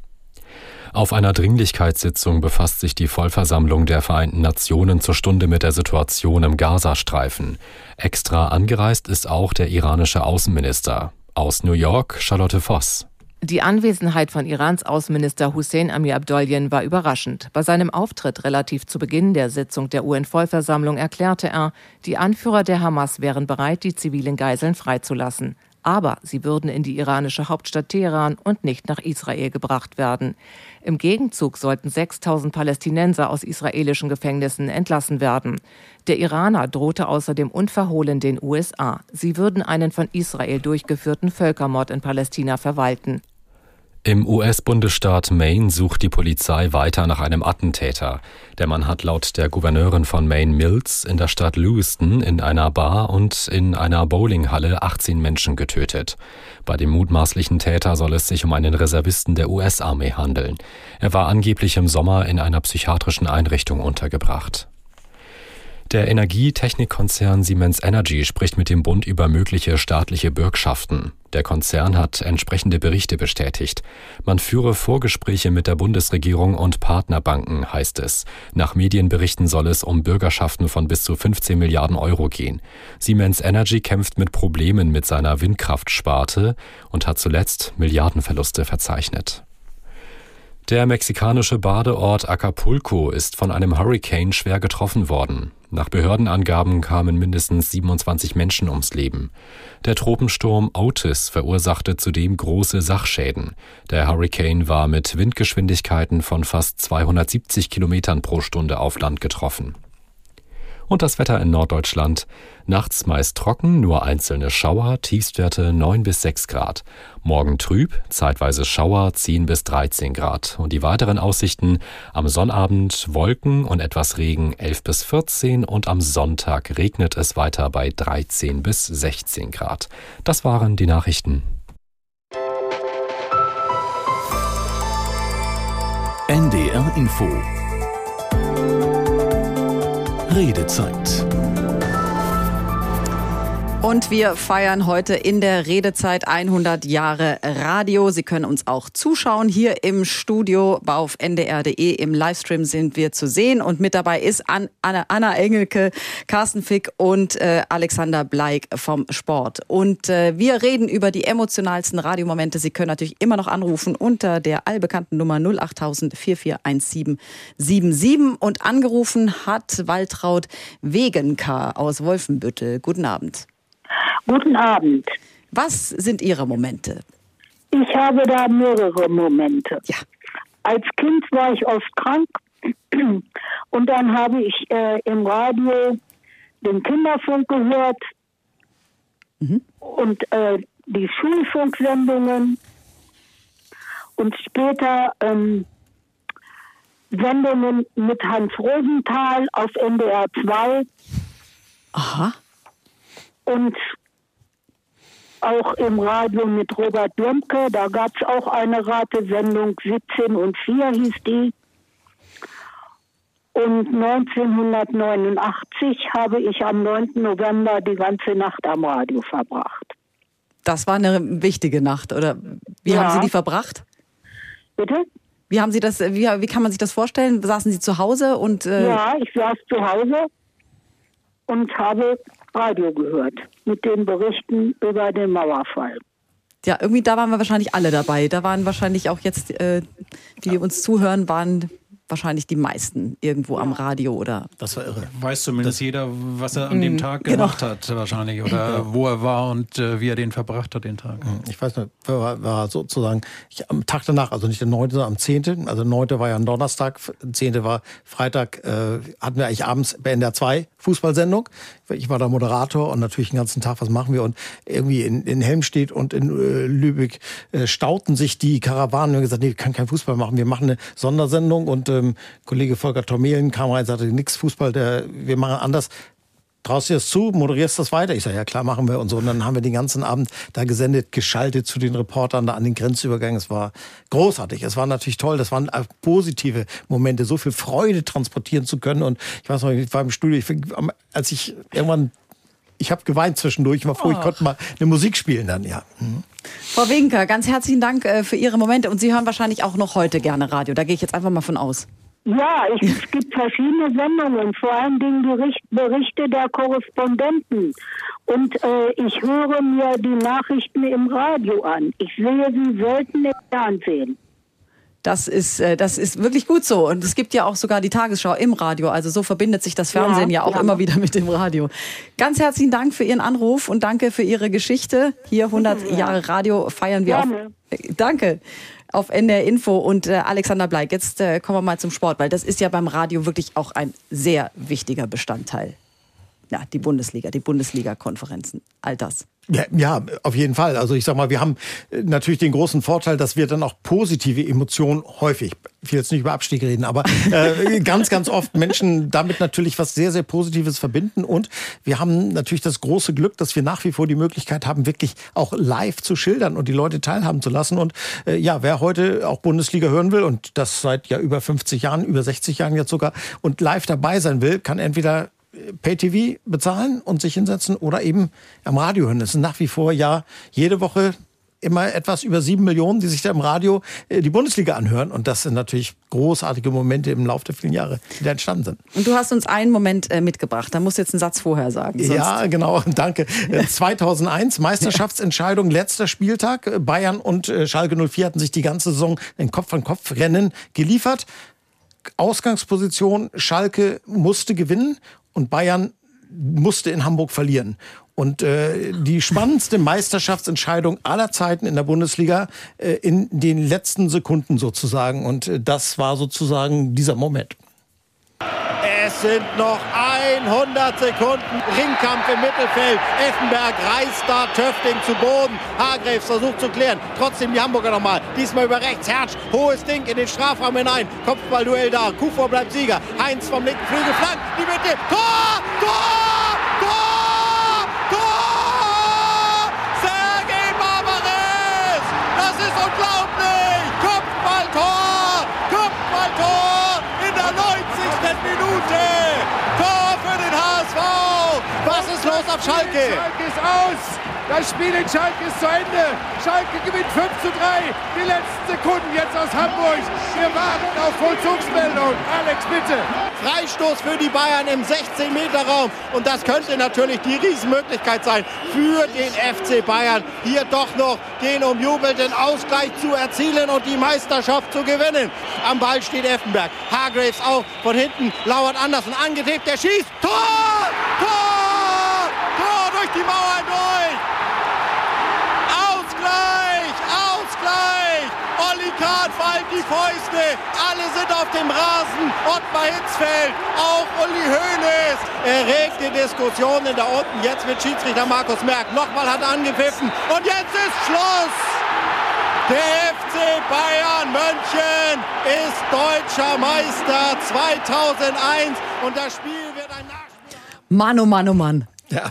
Auf einer Dringlichkeitssitzung befasst sich die Vollversammlung der Vereinten Nationen zur Stunde mit der Situation im Gazastreifen. Extra angereist ist auch der iranische Außenminister. Aus New York Charlotte Voss. Die Anwesenheit von Irans Außenminister Hussein Amir Abdolien war überraschend. Bei seinem Auftritt relativ zu Beginn der Sitzung der UN-Vollversammlung erklärte er, die Anführer der Hamas wären bereit, die zivilen Geiseln freizulassen aber sie würden in die iranische Hauptstadt Teheran und nicht nach Israel gebracht werden. Im Gegenzug sollten 6000 Palästinenser aus israelischen Gefängnissen entlassen werden. Der Iraner drohte außerdem unverhohlen den USA. Sie würden einen von Israel durchgeführten Völkermord in Palästina verwalten. Im US-Bundesstaat Maine sucht die Polizei weiter nach einem Attentäter. Der Mann hat laut der Gouverneurin von Maine Mills in der Stadt Lewiston in einer Bar und in einer Bowlinghalle 18 Menschen getötet. Bei dem mutmaßlichen Täter soll es sich um einen Reservisten der US-Armee handeln. Er war angeblich im Sommer in einer psychiatrischen Einrichtung untergebracht. Der Energietechnikkonzern Siemens Energy spricht mit dem Bund über mögliche staatliche Bürgschaften. Der Konzern hat entsprechende Berichte bestätigt. Man führe Vorgespräche mit der Bundesregierung und Partnerbanken, heißt es. Nach Medienberichten soll es um Bürgerschaften von bis zu 15 Milliarden Euro gehen. Siemens Energy kämpft mit Problemen mit seiner Windkraftsparte und hat zuletzt Milliardenverluste verzeichnet. Der mexikanische Badeort Acapulco ist von einem Hurricane schwer getroffen worden. Nach Behördenangaben kamen mindestens 27 Menschen ums Leben. Der Tropensturm Otis verursachte zudem große Sachschäden. Der Hurricane war mit Windgeschwindigkeiten von fast 270 Kilometern pro Stunde auf Land getroffen. Und das Wetter in Norddeutschland. Nachts meist trocken, nur einzelne Schauer, Tiefstwerte 9 bis 6 Grad. Morgen trüb, zeitweise Schauer 10 bis 13 Grad. Und die weiteren Aussichten am Sonnabend Wolken und etwas Regen 11 bis 14 und am Sonntag regnet es weiter bei 13 bis 16 Grad. Das waren die Nachrichten. NDR Info Redezeit. Und wir feiern heute in der Redezeit 100 Jahre Radio. Sie können uns auch zuschauen hier im Studio auf ndr.de. Im Livestream sind wir zu sehen. Und mit dabei ist Anna, Anna Engelke, Carsten Fick und äh, Alexander Bleik vom Sport. Und äh, wir reden über die emotionalsten Radiomomente. Sie können natürlich immer noch anrufen unter der allbekannten Nummer 08000 441777. Und angerufen hat Waltraud Wegenka aus Wolfenbüttel. Guten Abend. Guten Abend. Was sind Ihre Momente? Ich habe da mehrere Momente. Ja. Als Kind war ich oft krank und dann habe ich äh, im Radio den Kinderfunk gehört mhm. und äh, die Schulfunksendungen und später ähm, Sendungen mit Hans Rosenthal auf NDR 2. Aha. Und auch im Radio mit Robert Blomke. Da gab es auch eine Ratesendung, 17 und 4 hieß die. Und 1989 habe ich am 9. November die ganze Nacht am Radio verbracht. Das war eine wichtige Nacht, oder wie ja. haben Sie die verbracht? Bitte? Wie haben Sie das, wie, wie kann man sich das vorstellen? Saßen Sie zu Hause und äh Ja, ich saß zu Hause und habe Radio gehört mit den Berichten über den Mauerfall. Ja, irgendwie da waren wir wahrscheinlich alle dabei. Da waren wahrscheinlich auch jetzt, äh, die ja. uns zuhören, waren wahrscheinlich die meisten irgendwo am Radio oder. Das war irre. Weiß zumindest das jeder, was er an dem mm, Tag genau. gemacht hat, wahrscheinlich. Oder wo er war und äh, wie er den verbracht hat, den Tag. Mm, ich weiß nicht, war, war sozusagen ich, am Tag danach, also nicht der 9., sondern am 10., also der 9. war ja ein Donnerstag, 10. war Freitag, äh, hatten wir eigentlich abends bei NDR 2 Fußballsendung. Ich war da Moderator und natürlich den ganzen Tag, was machen wir? Und irgendwie in, in Helmstedt und in äh, Lübeck äh, stauten sich die Karawanen und haben gesagt, nee, wir können kein Fußball machen, wir machen eine Sondersendung und ähm, Kollege Volker Tormelen kam rein und sagte, nix Fußball, der, wir machen anders traust dir das zu, moderierst das weiter? Ich sage, ja klar, machen wir und so. Und dann haben wir den ganzen Abend da gesendet, geschaltet zu den Reportern da an den Grenzübergängen. Es war großartig. Es war natürlich toll. Das waren positive Momente, so viel Freude transportieren zu können. Und ich weiß noch, ich war im Studio, ich, als ich irgendwann ich habe geweint zwischendurch, ich war froh, ich konnte mal eine Musik spielen dann, ja. Mhm. Frau Winker, ganz herzlichen Dank äh, für Ihre Momente und Sie hören wahrscheinlich auch noch heute gerne Radio. Da gehe ich jetzt einfach mal von aus. Ja, ich, es gibt verschiedene Sendungen, vor allen Dingen Bericht, Berichte der Korrespondenten. Und äh, ich höre mir die Nachrichten im Radio an. Ich sehe sie selten im Fernsehen. Das ist, äh, das ist wirklich gut so. Und es gibt ja auch sogar die Tagesschau im Radio. Also so verbindet sich das Fernsehen ja, ja auch ja. immer wieder mit dem Radio. Ganz herzlichen Dank für Ihren Anruf und danke für Ihre Geschichte. Hier 100 Jahre Radio feiern wir Gerne. auf. Danke auf NDR Info und äh, Alexander Bleik. Jetzt äh, kommen wir mal zum Sport, weil das ist ja beim Radio wirklich auch ein sehr wichtiger Bestandteil. Ja, die Bundesliga, die Bundesliga-Konferenzen, all das. Ja, ja, auf jeden Fall. Also ich sag mal, wir haben äh, natürlich den großen Vorteil, dass wir dann auch positive Emotionen häufig, ich will jetzt nicht über Abstieg reden, aber äh, ganz, ganz oft Menschen damit natürlich was sehr, sehr Positives verbinden. Und wir haben natürlich das große Glück, dass wir nach wie vor die Möglichkeit haben, wirklich auch live zu schildern und die Leute teilhaben zu lassen. Und äh, ja, wer heute auch Bundesliga hören will und das seit ja über 50 Jahren, über 60 Jahren jetzt sogar und live dabei sein will, kann entweder Pay-TV bezahlen und sich hinsetzen oder eben am Radio hören. Es sind nach wie vor ja jede Woche immer etwas über sieben Millionen, die sich da im Radio äh, die Bundesliga anhören. Und das sind natürlich großartige Momente im Laufe der vielen Jahre, die da entstanden sind. Und du hast uns einen Moment äh, mitgebracht. Da musst du jetzt einen Satz vorher sagen. Ja, genau. Danke. 2001, äh, Meisterschaftsentscheidung, letzter Spieltag. Bayern und Schalke 04 hatten sich die ganze Saison ein Kopf-an-Kopf-Rennen geliefert. Ausgangsposition, Schalke musste gewinnen und Bayern musste in Hamburg verlieren. Und äh, die spannendste Meisterschaftsentscheidung aller Zeiten in der Bundesliga äh, in den letzten Sekunden sozusagen. Und äh, das war sozusagen dieser Moment. Es sind noch 100 Sekunden Ringkampf im Mittelfeld. Effenberg reißt da Töfting zu Boden. Hargreaves versucht zu klären. Trotzdem die Hamburger nochmal. Diesmal über rechts. Hertz, hohes Ding in den Strafraum hinein. Kopfballduell da. Kufor bleibt Sieger. Heinz vom linken Flügel flankt. Die Mitte. Tor! Tor! Tor! Los auf Schalke? Schalke ist aus! Das Spiel in Schalke ist zu Ende. Schalke gewinnt 5 zu 3. Die letzten Sekunden jetzt aus Hamburg. Wir warten auf Vollzugsmeldung. Alex, bitte. Freistoß für die Bayern im 16-Meter-Raum. Und das könnte natürlich die Riesenmöglichkeit sein für den FC Bayern, hier doch noch den umjubelten Ausgleich zu erzielen und die Meisterschaft zu gewinnen. Am Ball steht Effenberg. Hargraves auch von hinten. Lauert Andersen angetippt. Der schießt. Tor! Tor! Tor durch die Mauer durch! Ausgleich! Ausgleich! Kahn fallen die Fäuste. Alle sind auf dem Rasen. Ottmar Hitzfeld, auch Uli Hoeneß. Erregte Diskussionen da unten. Jetzt mit Schiedsrichter Markus Merck. Nochmal hat er angepfiffen. Und jetzt ist Schluss. Der FC Bayern München ist deutscher Meister 2001. Und das Spiel wird ein Mann, oh Mann, oh Mann. Ja.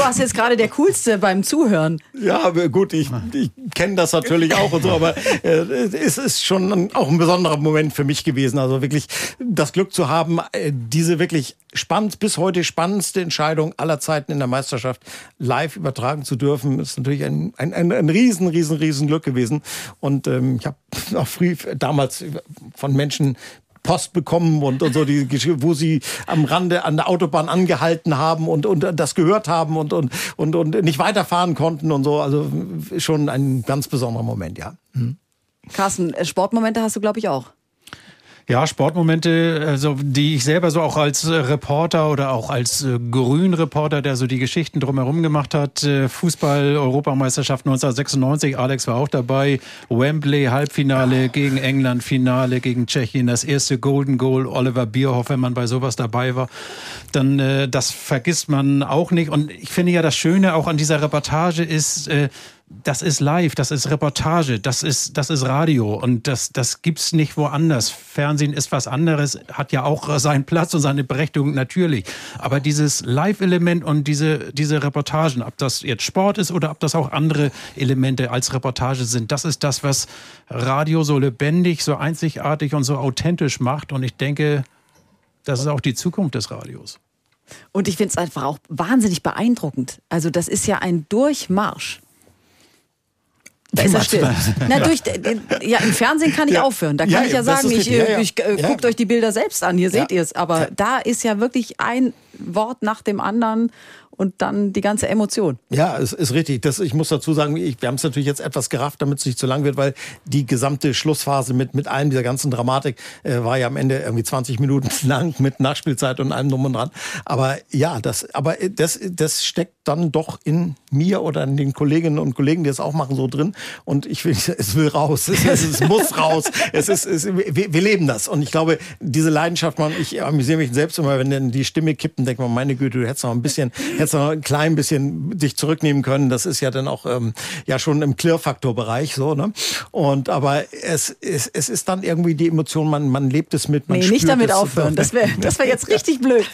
Du warst jetzt gerade der Coolste beim Zuhören. Ja, gut, ich, ich kenne das natürlich auch und so, aber äh, es ist schon auch ein besonderer Moment für mich gewesen. Also wirklich das Glück zu haben, äh, diese wirklich spannend, bis heute spannendste Entscheidung aller Zeiten in der Meisterschaft live übertragen zu dürfen, ist natürlich ein, ein, ein, ein riesen, riesen, riesen Glück gewesen. Und ähm, ich habe auch früh damals von Menschen Post bekommen und, und so, die, wo sie am Rande an der Autobahn angehalten haben und, und das gehört haben und, und, und, und nicht weiterfahren konnten und so. Also schon ein ganz besonderer Moment, ja. Mhm. Carsten, äh, Sportmomente hast du, glaube ich, auch. Ja, Sportmomente, also die ich selber so auch als äh, Reporter oder auch als äh, Grünreporter, der so die Geschichten drumherum gemacht hat. Äh, Fußball, Europameisterschaft 1996, Alex war auch dabei. Wembley, Halbfinale gegen England, Finale gegen Tschechien, das erste Golden Goal, Oliver Bierhoff, wenn man bei sowas dabei war. Dann, äh, das vergisst man auch nicht. Und ich finde ja, das Schöne auch an dieser Reportage ist, äh, das ist live, das ist Reportage, das ist, das ist Radio und das, das gibt's nicht woanders. Fernsehen ist was anderes, hat ja auch seinen Platz und seine Berechtigung natürlich. Aber dieses Live-Element und diese, diese Reportagen, ob das jetzt Sport ist oder ob das auch andere Elemente als Reportage sind, das ist das, was Radio so lebendig, so einzigartig und so authentisch macht. Und ich denke, das ist auch die Zukunft des Radios. Und ich finde es einfach auch wahnsinnig beeindruckend. Also das ist ja ein Durchmarsch. Da ist er still. Na, durch, ja, im Fernsehen kann ich ja. aufhören. Da kann ja, ich ja sagen, ich, ja, ich äh, guckt euch die Bilder selbst an, hier seht ihr es. Aber da ist ja wirklich ein Wort nach dem anderen und dann die ganze Emotion. Ja, es ist richtig. Das, ich muss dazu sagen, ich, wir haben es natürlich jetzt etwas gerafft, damit es nicht zu lang wird, weil die gesamte Schlussphase mit, mit allem dieser ganzen Dramatik äh, war ja am Ende irgendwie 20 Minuten lang mit Nachspielzeit und allem drum und dran. Aber ja, das, aber das, das steckt dann doch in mir oder in den Kolleginnen und Kollegen, die es auch machen, so drin. Und ich will, es will raus. Es, es, es muss raus. Es ist, es, wir, wir, leben das. Und ich glaube, diese Leidenschaft, man, ich amüsiere mich selbst immer, wenn dann die Stimme kippt und denkt man, meine Güte, du hättest noch ein bisschen, hättest jetzt noch ein klein bisschen dich zurücknehmen können. Das ist ja dann auch ähm, ja schon im Clear-Faktor-Bereich so. Ne? Und aber es, es, es ist dann irgendwie die Emotion, man, man lebt es mit. Man nee, nicht damit aufhören. Das wäre das wär jetzt richtig blöd.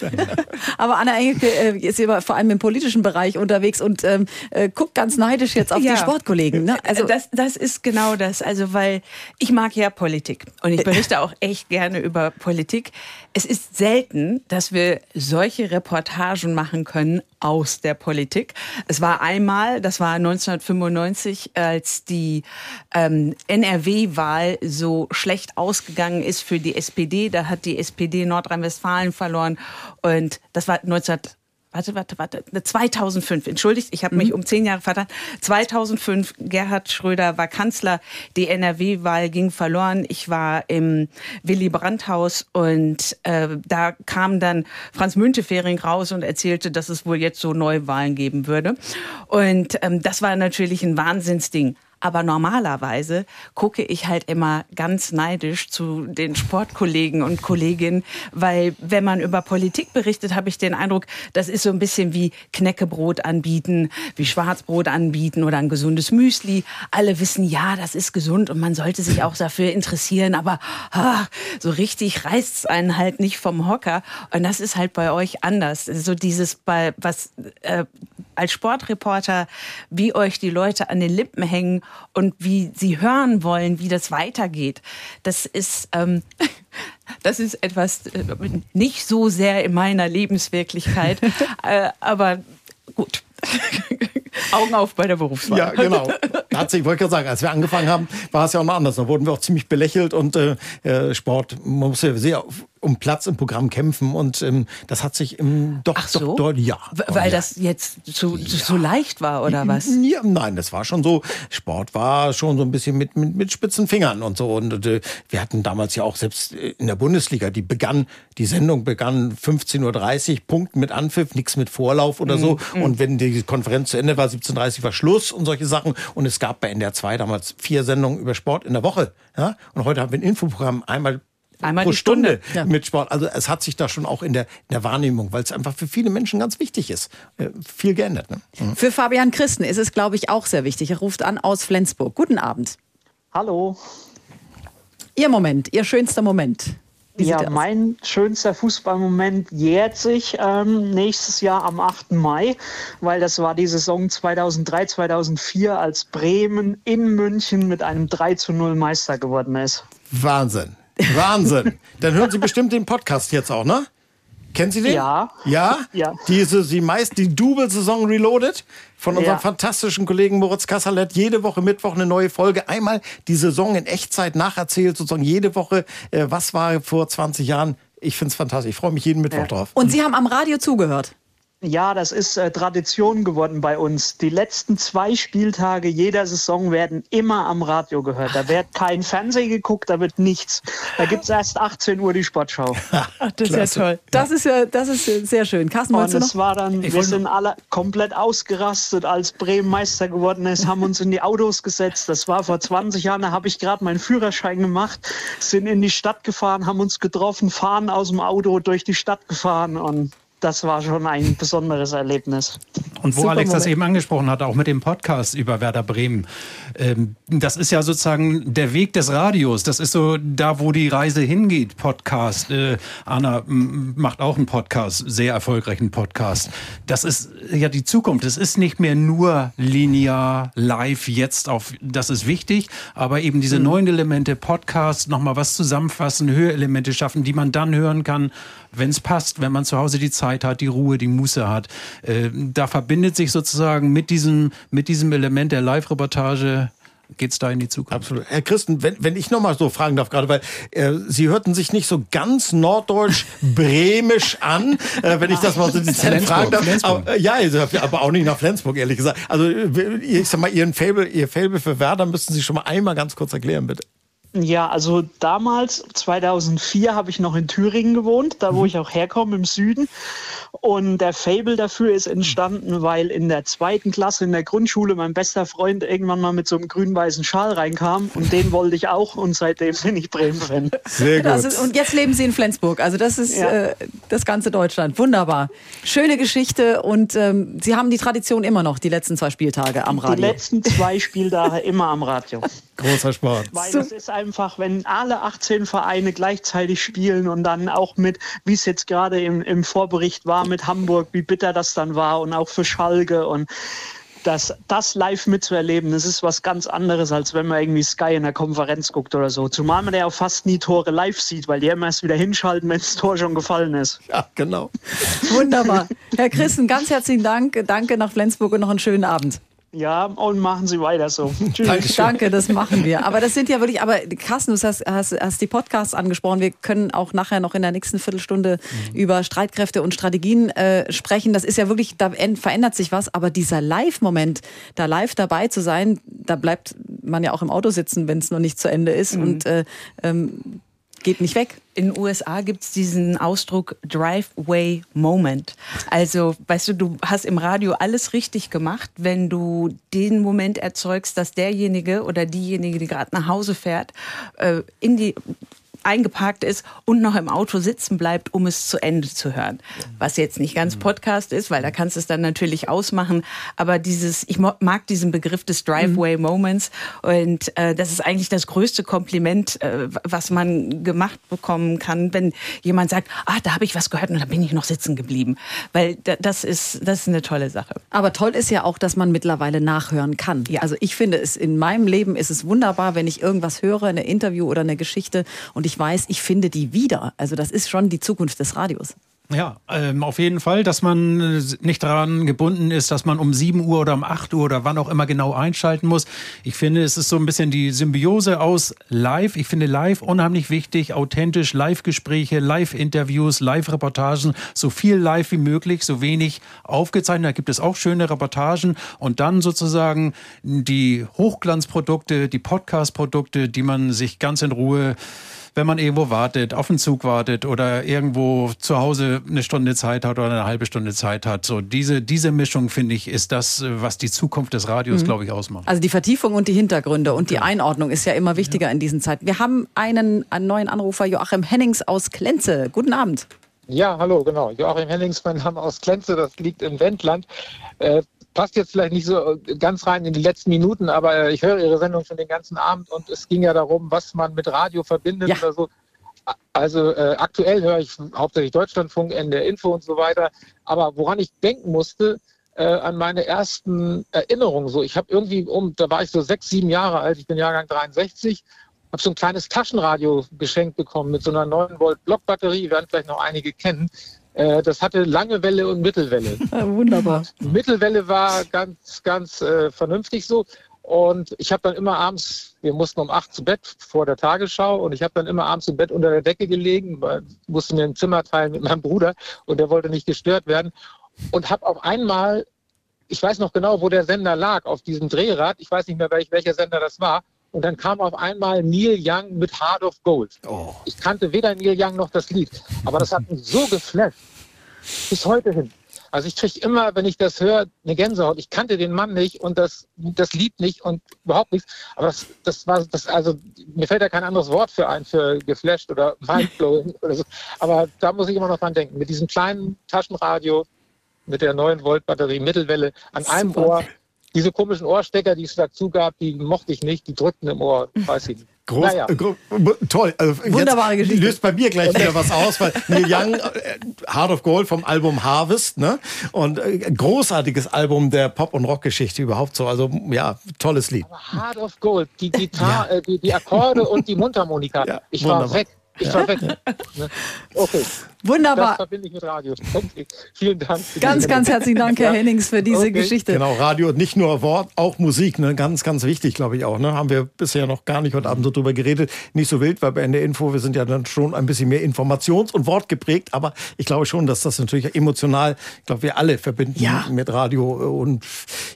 aber Anna Engelke äh, ist immer vor allem im politischen Bereich unterwegs und ähm, äh, guckt ganz neidisch jetzt auf ja. die Sportkollegen. Ne? Also das, das ist genau das. Also weil ich mag ja Politik und ich berichte auch echt gerne über Politik. Es ist selten, dass wir solche Reportagen machen können aus der Politik. Es war einmal, das war 1995, als die ähm, NRW-Wahl so schlecht ausgegangen ist für die SPD. Da hat die SPD Nordrhein-Westfalen verloren und das war 19 warte, warte, warte, 2005, entschuldigt, ich habe mhm. mich um zehn Jahre vertan. 2005, Gerhard Schröder war Kanzler, die NRW-Wahl ging verloren. Ich war im Willy Brandt-Haus und äh, da kam dann Franz Müntefering raus und erzählte, dass es wohl jetzt so Neuwahlen geben würde. Und ähm, das war natürlich ein Wahnsinnsding. Aber normalerweise gucke ich halt immer ganz neidisch zu den Sportkollegen und Kolleginnen, weil wenn man über Politik berichtet, habe ich den Eindruck, das ist so ein bisschen wie Knäckebrot anbieten, wie Schwarzbrot anbieten oder ein gesundes Müsli. Alle wissen, ja, das ist gesund und man sollte sich auch dafür interessieren, aber ah, so richtig reißt es einen halt nicht vom Hocker. Und das ist halt bei euch anders. So dieses, was äh, als Sportreporter, wie euch die Leute an den Lippen hängen und wie sie hören wollen, wie das weitergeht. Das ist, ähm, das ist etwas äh, nicht so sehr in meiner Lebenswirklichkeit, äh, aber gut. Augen auf bei der Berufswahl. Ja, genau. Hat sich, wollte ich sagen, als wir angefangen haben, war es ja auch noch anders. Da wurden wir auch ziemlich belächelt und äh, äh Sport, man muss ja sehr um Platz im Programm kämpfen und ähm, das hat sich im doch, Ach so? doch, doch ja. Weil ja. das jetzt zu, ja. so leicht war oder was? Ja, nein, das war schon so. Sport war schon so ein bisschen mit, mit, mit spitzen Fingern und so. Und äh, wir hatten damals ja auch selbst in der Bundesliga, die begann, die Sendung begann 15.30 Uhr, Punkt mit Anpfiff, nichts mit Vorlauf oder so. Mhm. Und wenn die Konferenz zu Ende war, 17.30 Uhr war Schluss und solche Sachen. Und es gab bei NDR 2 damals vier Sendungen über Sport in der Woche. Ja? Und heute haben wir ein Infoprogramm einmal Einmal pro Stunde, Stunde ja. mit Sport. Also es hat sich da schon auch in der, in der Wahrnehmung, weil es einfach für viele Menschen ganz wichtig ist, äh, viel geändert. Ne? Mhm. Für Fabian Christen ist es, glaube ich, auch sehr wichtig. Er ruft an aus Flensburg. Guten Abend. Hallo. Ihr Moment, Ihr schönster Moment. Ja, mein schönster Fußballmoment jährt sich ähm, nächstes Jahr am 8. Mai, weil das war die Saison 2003, 2004, als Bremen in München mit einem 3 zu 0 Meister geworden ist. Wahnsinn. Wahnsinn. Dann hören Sie bestimmt den Podcast jetzt auch, ne? Kennen Sie den? Ja. Ja? Ja. Diese, die meist, die Double-Saison Reloaded von unserem ja. fantastischen Kollegen Moritz Kassalet. Jede Woche Mittwoch eine neue Folge. Einmal die Saison in Echtzeit nacherzählt, sozusagen jede Woche. Äh, was war vor 20 Jahren? Ich finde es fantastisch. Ich freue mich jeden Mittwoch ja. drauf. Und Sie haben am Radio zugehört? Ja, das ist äh, Tradition geworden bei uns. Die letzten zwei Spieltage jeder Saison werden immer am Radio gehört. Da wird kein Fernsehen geguckt, da wird nichts. Da gibt es erst 18 Uhr die Sportschau. Ach, das ist ja toll. Das ist ja, das ist sehr schön. Carsten, Und es war dann, ich wir sind alle komplett ausgerastet, als Bremen Meister geworden ist, haben uns in die Autos gesetzt. Das war vor 20 Jahren, da habe ich gerade meinen Führerschein gemacht, sind in die Stadt gefahren, haben uns getroffen, fahren aus dem Auto durch die Stadt gefahren und das war schon ein besonderes Erlebnis. Und wo Super Alex Moment. das eben angesprochen hat, auch mit dem Podcast über Werder Bremen, ähm, das ist ja sozusagen der Weg des Radios. Das ist so da, wo die Reise hingeht. Podcast. Äh, Anna macht auch einen Podcast, sehr erfolgreichen Podcast. Das ist ja die Zukunft. Es ist nicht mehr nur linear, live, jetzt auf, das ist wichtig, aber eben diese mhm. neuen Elemente, Podcast, nochmal was zusammenfassen, Hörelemente schaffen, die man dann hören kann, wenn es passt, wenn man zu Hause die Zeit hat, die Ruhe, die Muße hat. Äh, da verbindet sich sozusagen mit diesem, mit diesem Element der Live-Reportage geht es da in die Zukunft. Absolut. Herr Christen, wenn, wenn ich nochmal so fragen darf, gerade weil äh, Sie hörten sich nicht so ganz norddeutsch-bremisch an, äh, wenn ich das mal so dezent fragen darf. Aber, äh, ja, aber auch nicht nach Flensburg, ehrlich gesagt. Also ich sag mal, Ihren Fable, Ihr Fable für Werder müssten Sie schon mal einmal ganz kurz erklären, bitte. Ja, also damals, 2004, habe ich noch in Thüringen gewohnt, da wo mhm. ich auch herkomme, im Süden. Und der Fable dafür ist entstanden, weil in der zweiten Klasse in der Grundschule mein bester Freund irgendwann mal mit so einem grün-weißen Schal reinkam und den wollte ich auch und seitdem bin ich Bremen-Fan. Sehr gut. Ist, und jetzt leben Sie in Flensburg, also das ist ja. äh, das ganze Deutschland. Wunderbar. Schöne Geschichte und ähm, Sie haben die Tradition immer noch, die letzten zwei Spieltage am Radio. Die letzten zwei Spieltage immer am Radio. Großer Sport. Weil es ist einfach, wenn alle 18 Vereine gleichzeitig spielen und dann auch mit, wie es jetzt gerade im, im Vorbericht war, mit Hamburg, wie bitter das dann war und auch für Schalke und das, das live mitzuerleben, das ist was ganz anderes, als wenn man irgendwie Sky in der Konferenz guckt oder so. Zumal man ja auch fast nie Tore live sieht, weil die immer erst wieder hinschalten, wenn das Tor schon gefallen ist. Ja, genau. Wunderbar. Herr Christen, ganz herzlichen Dank. Danke nach Flensburg und noch einen schönen Abend. Ja, und machen Sie weiter so. Tschüss. Danke, das machen wir. Aber das sind ja wirklich, aber Carsten, du hast, hast, hast die Podcasts angesprochen. Wir können auch nachher noch in der nächsten Viertelstunde mhm. über Streitkräfte und Strategien äh, sprechen. Das ist ja wirklich, da verändert sich was. Aber dieser Live-Moment, da live dabei zu sein, da bleibt man ja auch im Auto sitzen, wenn es noch nicht zu Ende ist. Mhm. Und äh, ähm, geht nicht weg. In den USA gibt es diesen Ausdruck Driveway Moment. Also, weißt du, du hast im Radio alles richtig gemacht, wenn du den Moment erzeugst, dass derjenige oder diejenige, die gerade nach Hause fährt, äh, in die eingeparkt ist und noch im Auto sitzen bleibt, um es zu Ende zu hören. Was jetzt nicht ganz Podcast ist, weil da kannst du es dann natürlich ausmachen. Aber dieses, ich mag diesen Begriff des Driveway Moments und äh, das ist eigentlich das größte Kompliment, äh, was man gemacht bekommen kann, wenn jemand sagt, ah, da habe ich was gehört und da bin ich noch sitzen geblieben. Weil das ist, das ist eine tolle Sache. Aber toll ist ja auch, dass man mittlerweile nachhören kann. Ja. Also ich finde es in meinem Leben ist es wunderbar, wenn ich irgendwas höre, eine Interview oder eine Geschichte und ich weiß, ich finde die wieder. Also das ist schon die Zukunft des Radios. Ja, ähm, auf jeden Fall, dass man äh, nicht daran gebunden ist, dass man um 7 Uhr oder um 8 Uhr oder wann auch immer genau einschalten muss. Ich finde, es ist so ein bisschen die Symbiose aus Live. Ich finde Live unheimlich wichtig, authentisch, Live-Gespräche, Live-Interviews, Live-Reportagen, so viel live wie möglich, so wenig aufgezeichnet. Da gibt es auch schöne Reportagen und dann sozusagen die Hochglanzprodukte, die Podcast-Produkte, die man sich ganz in Ruhe wenn man irgendwo wartet, auf den Zug wartet oder irgendwo zu Hause eine Stunde Zeit hat oder eine halbe Stunde Zeit hat. So diese, diese Mischung, finde ich, ist das, was die Zukunft des Radios, mhm. glaube ich, ausmacht. Also die Vertiefung und die Hintergründe und die Einordnung ist ja immer wichtiger ja. in diesen Zeiten. Wir haben einen, einen neuen Anrufer, Joachim Hennings aus Klenze. Guten Abend. Ja, hallo, genau. Joachim Hennings, mein Name aus Klenze, das liegt im Wendland. Äh, passt jetzt vielleicht nicht so äh, ganz rein in die letzten Minuten, aber äh, ich höre Ihre Sendung schon den ganzen Abend und es ging ja darum, was man mit Radio verbindet ja. oder so. Also äh, aktuell höre ich hauptsächlich Deutschlandfunk, NDR Info und so weiter. Aber woran ich denken musste, äh, an meine ersten Erinnerungen. So, ich habe irgendwie um, da war ich so sechs, sieben Jahre alt, ich bin Jahrgang 63, habe so ein kleines Taschenradio geschenkt bekommen mit so einer 9 Volt Blockbatterie, werden vielleicht noch einige kennen. Äh, das hatte lange Welle und Mittelwelle. Ja, wunderbar. Mittelwelle war ganz, ganz äh, vernünftig so. Und ich habe dann immer abends, wir mussten um acht zu Bett vor der Tagesschau und ich habe dann immer abends im Bett unter der Decke gelegen, musste mir ein Zimmer teilen mit meinem Bruder und der wollte nicht gestört werden. Und habe auf einmal, ich weiß noch genau, wo der Sender lag, auf diesem Drehrad, ich weiß nicht mehr, welch, welcher Sender das war, und dann kam auf einmal Neil Young mit Heart of Gold. Oh. Ich kannte weder Neil Young noch das Lied, aber das hat mich so geflasht. Bis heute hin. Also ich kriege immer, wenn ich das höre, eine Gänsehaut. Ich kannte den Mann nicht und das, das Lied nicht und überhaupt nichts. Aber das, das war, das, also mir fällt ja kein anderes Wort für ein, für geflasht oder mindblowing oder so. Aber da muss ich immer noch dran denken. Mit diesem kleinen Taschenradio, mit der 9 Volt Batterie, Mittelwelle, an einem Super. Ohr diese komischen Ohrstecker, die es dazu gab, die mochte ich nicht, die drückten im Ohr, weiß ich nicht. Groß, naja. äh, toll. Also Wunderbare Geschichte. Löst bei mir gleich wieder was aus, weil Neil Young, äh, Heart of Gold vom Album Harvest, ne? Und äh, großartiges Album der Pop- und Rockgeschichte überhaupt so. Also ja, tolles Lied. Aber Heart of Gold, die Gitarre, ja. äh, die, die Akkorde und die Mundharmonika. Ja, ich wunderbar. war weg. Ich war weg. Okay. Wunderbar. Das verbinde ich mit Radio. Okay. Vielen Dank. Ganz, ganz herzlichen Dank, Herr Hennings, für diese okay. Geschichte. Genau, Radio, nicht nur Wort, auch Musik. Ne? Ganz, ganz wichtig, glaube ich auch. Ne? Haben wir bisher noch gar nicht heute Abend so drüber geredet. Nicht so wild, weil bei NDR Info, wir sind ja dann schon ein bisschen mehr informations- und wortgeprägt. Aber ich glaube schon, dass das natürlich emotional, ich glaube, wir alle verbinden ja. mit Radio und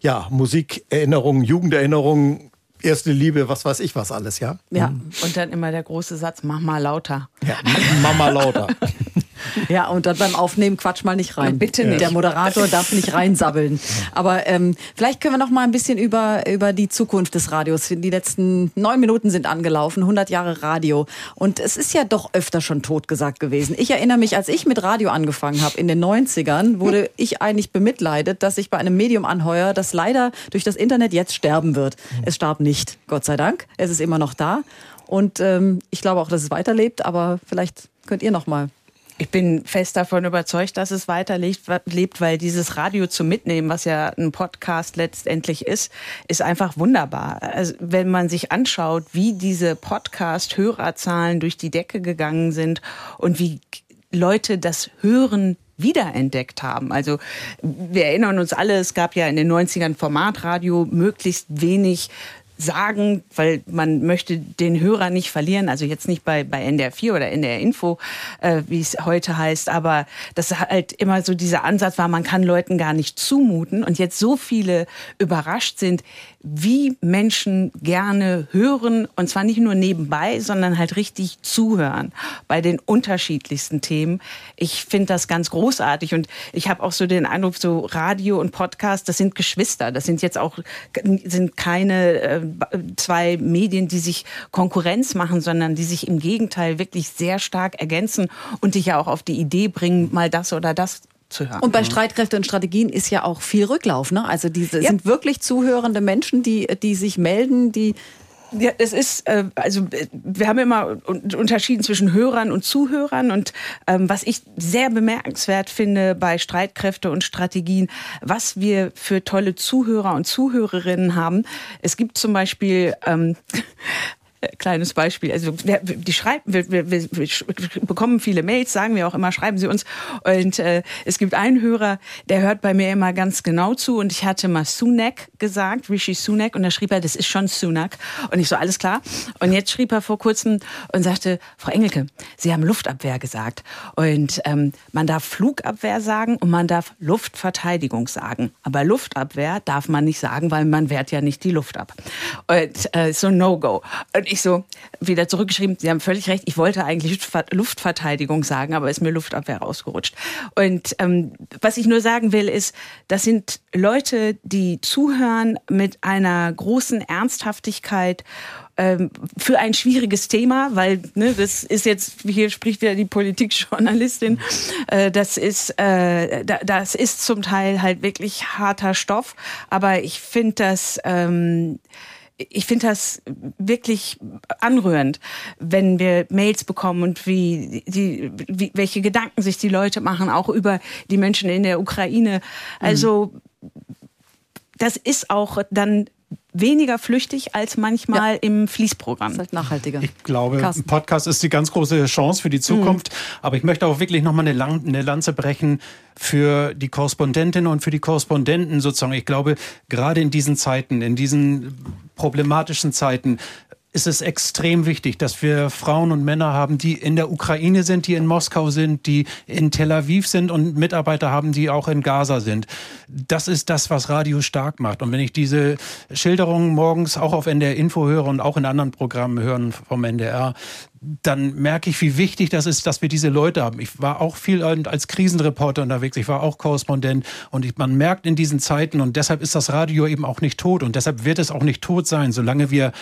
ja, Musikerinnerungen, Jugenderinnerungen, erste Liebe, was weiß ich was alles, ja? Ja, mhm. und dann immer der große Satz, mach mal lauter. Ja, Mama lauter. Ja, und dann beim Aufnehmen quatsch mal nicht rein. Bitte nicht. Der Moderator darf nicht reinsabbeln. Aber ähm, vielleicht können wir noch mal ein bisschen über, über die Zukunft des Radios. Die letzten neun Minuten sind angelaufen, 100 Jahre Radio. Und es ist ja doch öfter schon totgesagt gewesen. Ich erinnere mich, als ich mit Radio angefangen habe in den 90ern, wurde ich eigentlich bemitleidet, dass ich bei einem Medium anheuer, das leider durch das Internet jetzt sterben wird. Es starb nicht, Gott sei Dank. Es ist immer noch da. Und ähm, ich glaube auch, dass es weiterlebt, aber vielleicht könnt ihr noch mal ich bin fest davon überzeugt, dass es weiterlebt, weil dieses Radio zu mitnehmen, was ja ein Podcast letztendlich ist, ist einfach wunderbar. Also wenn man sich anschaut, wie diese Podcast-Hörerzahlen durch die Decke gegangen sind und wie Leute das Hören wiederentdeckt haben. Also wir erinnern uns alle, es gab ja in den 90ern Formatradio möglichst wenig sagen, weil man möchte den Hörer nicht verlieren. Also jetzt nicht bei, bei NDR 4 oder NDR Info, äh, wie es heute heißt, aber das halt immer so dieser Ansatz war, man kann Leuten gar nicht zumuten. Und jetzt so viele überrascht sind, wie Menschen gerne hören. Und zwar nicht nur nebenbei, sondern halt richtig zuhören bei den unterschiedlichsten Themen. Ich finde das ganz großartig. Und ich habe auch so den Eindruck, so Radio und Podcast, das sind Geschwister. Das sind jetzt auch sind keine äh, zwei Medien, die sich Konkurrenz machen, sondern die sich im Gegenteil wirklich sehr stark ergänzen und dich ja auch auf die Idee bringen, mal das oder das zu hören. Und bei Streitkräfte und Strategien ist ja auch viel Rücklauf. Ne? Also diese ja. sind wirklich zuhörende Menschen, die, die sich melden, die ja, es ist, äh, also wir haben immer unterschieden zwischen Hörern und Zuhörern und ähm, was ich sehr bemerkenswert finde bei Streitkräfte und Strategien, was wir für tolle Zuhörer und Zuhörerinnen haben. Es gibt zum Beispiel ähm, kleines Beispiel. Also wir, die schreiben, wir, wir, wir, bekommen viele Mails, sagen wir auch immer, schreiben Sie uns. Und äh, es gibt einen Hörer, der hört bei mir immer ganz genau zu. Und ich hatte mal Sunak gesagt, Rishi Sunak, und da schrieb er, das ist schon Sunak. Und ich so, alles klar. Und jetzt schrieb er vor kurzem und sagte, Frau Engelke, Sie haben Luftabwehr gesagt. Und ähm, man darf Flugabwehr sagen und man darf Luftverteidigung sagen. Aber Luftabwehr darf man nicht sagen, weil man wehrt ja nicht die Luft ab. Und äh, so No-Go. Ich so wieder zurückgeschrieben, Sie haben völlig recht, ich wollte eigentlich Luftverteidigung sagen, aber ist mir Luftabwehr rausgerutscht. Und ähm, was ich nur sagen will, ist, das sind Leute, die zuhören mit einer großen Ernsthaftigkeit ähm, für ein schwieriges Thema, weil ne, das ist jetzt, hier spricht wieder die Politikjournalistin, äh, das ist, äh, das ist zum Teil halt wirklich harter Stoff, aber ich finde das ähm, ich finde das wirklich anrührend, wenn wir Mails bekommen und wie die, wie, welche Gedanken sich die Leute machen, auch über die Menschen in der Ukraine. Also das ist auch dann weniger flüchtig als manchmal ja. im Fließprogramm. Das ist halt nachhaltiger. Ich glaube, Carsten. Podcast ist die ganz große Chance für die Zukunft. Mhm. Aber ich möchte auch wirklich nochmal eine, eine Lanze brechen für die Korrespondentinnen und für die Korrespondenten sozusagen. Ich glaube, gerade in diesen Zeiten, in diesen problematischen Zeiten, ist es extrem wichtig, dass wir Frauen und Männer haben, die in der Ukraine sind, die in Moskau sind, die in Tel Aviv sind und Mitarbeiter haben, die auch in Gaza sind. Das ist das, was Radio stark macht. Und wenn ich diese Schilderungen morgens auch auf NDR Info höre und auch in anderen Programmen hören vom NDR, dann merke ich, wie wichtig das ist, dass wir diese Leute haben. Ich war auch viel als Krisenreporter unterwegs, ich war auch Korrespondent und ich, man merkt in diesen Zeiten und deshalb ist das Radio eben auch nicht tot und deshalb wird es auch nicht tot sein, solange wir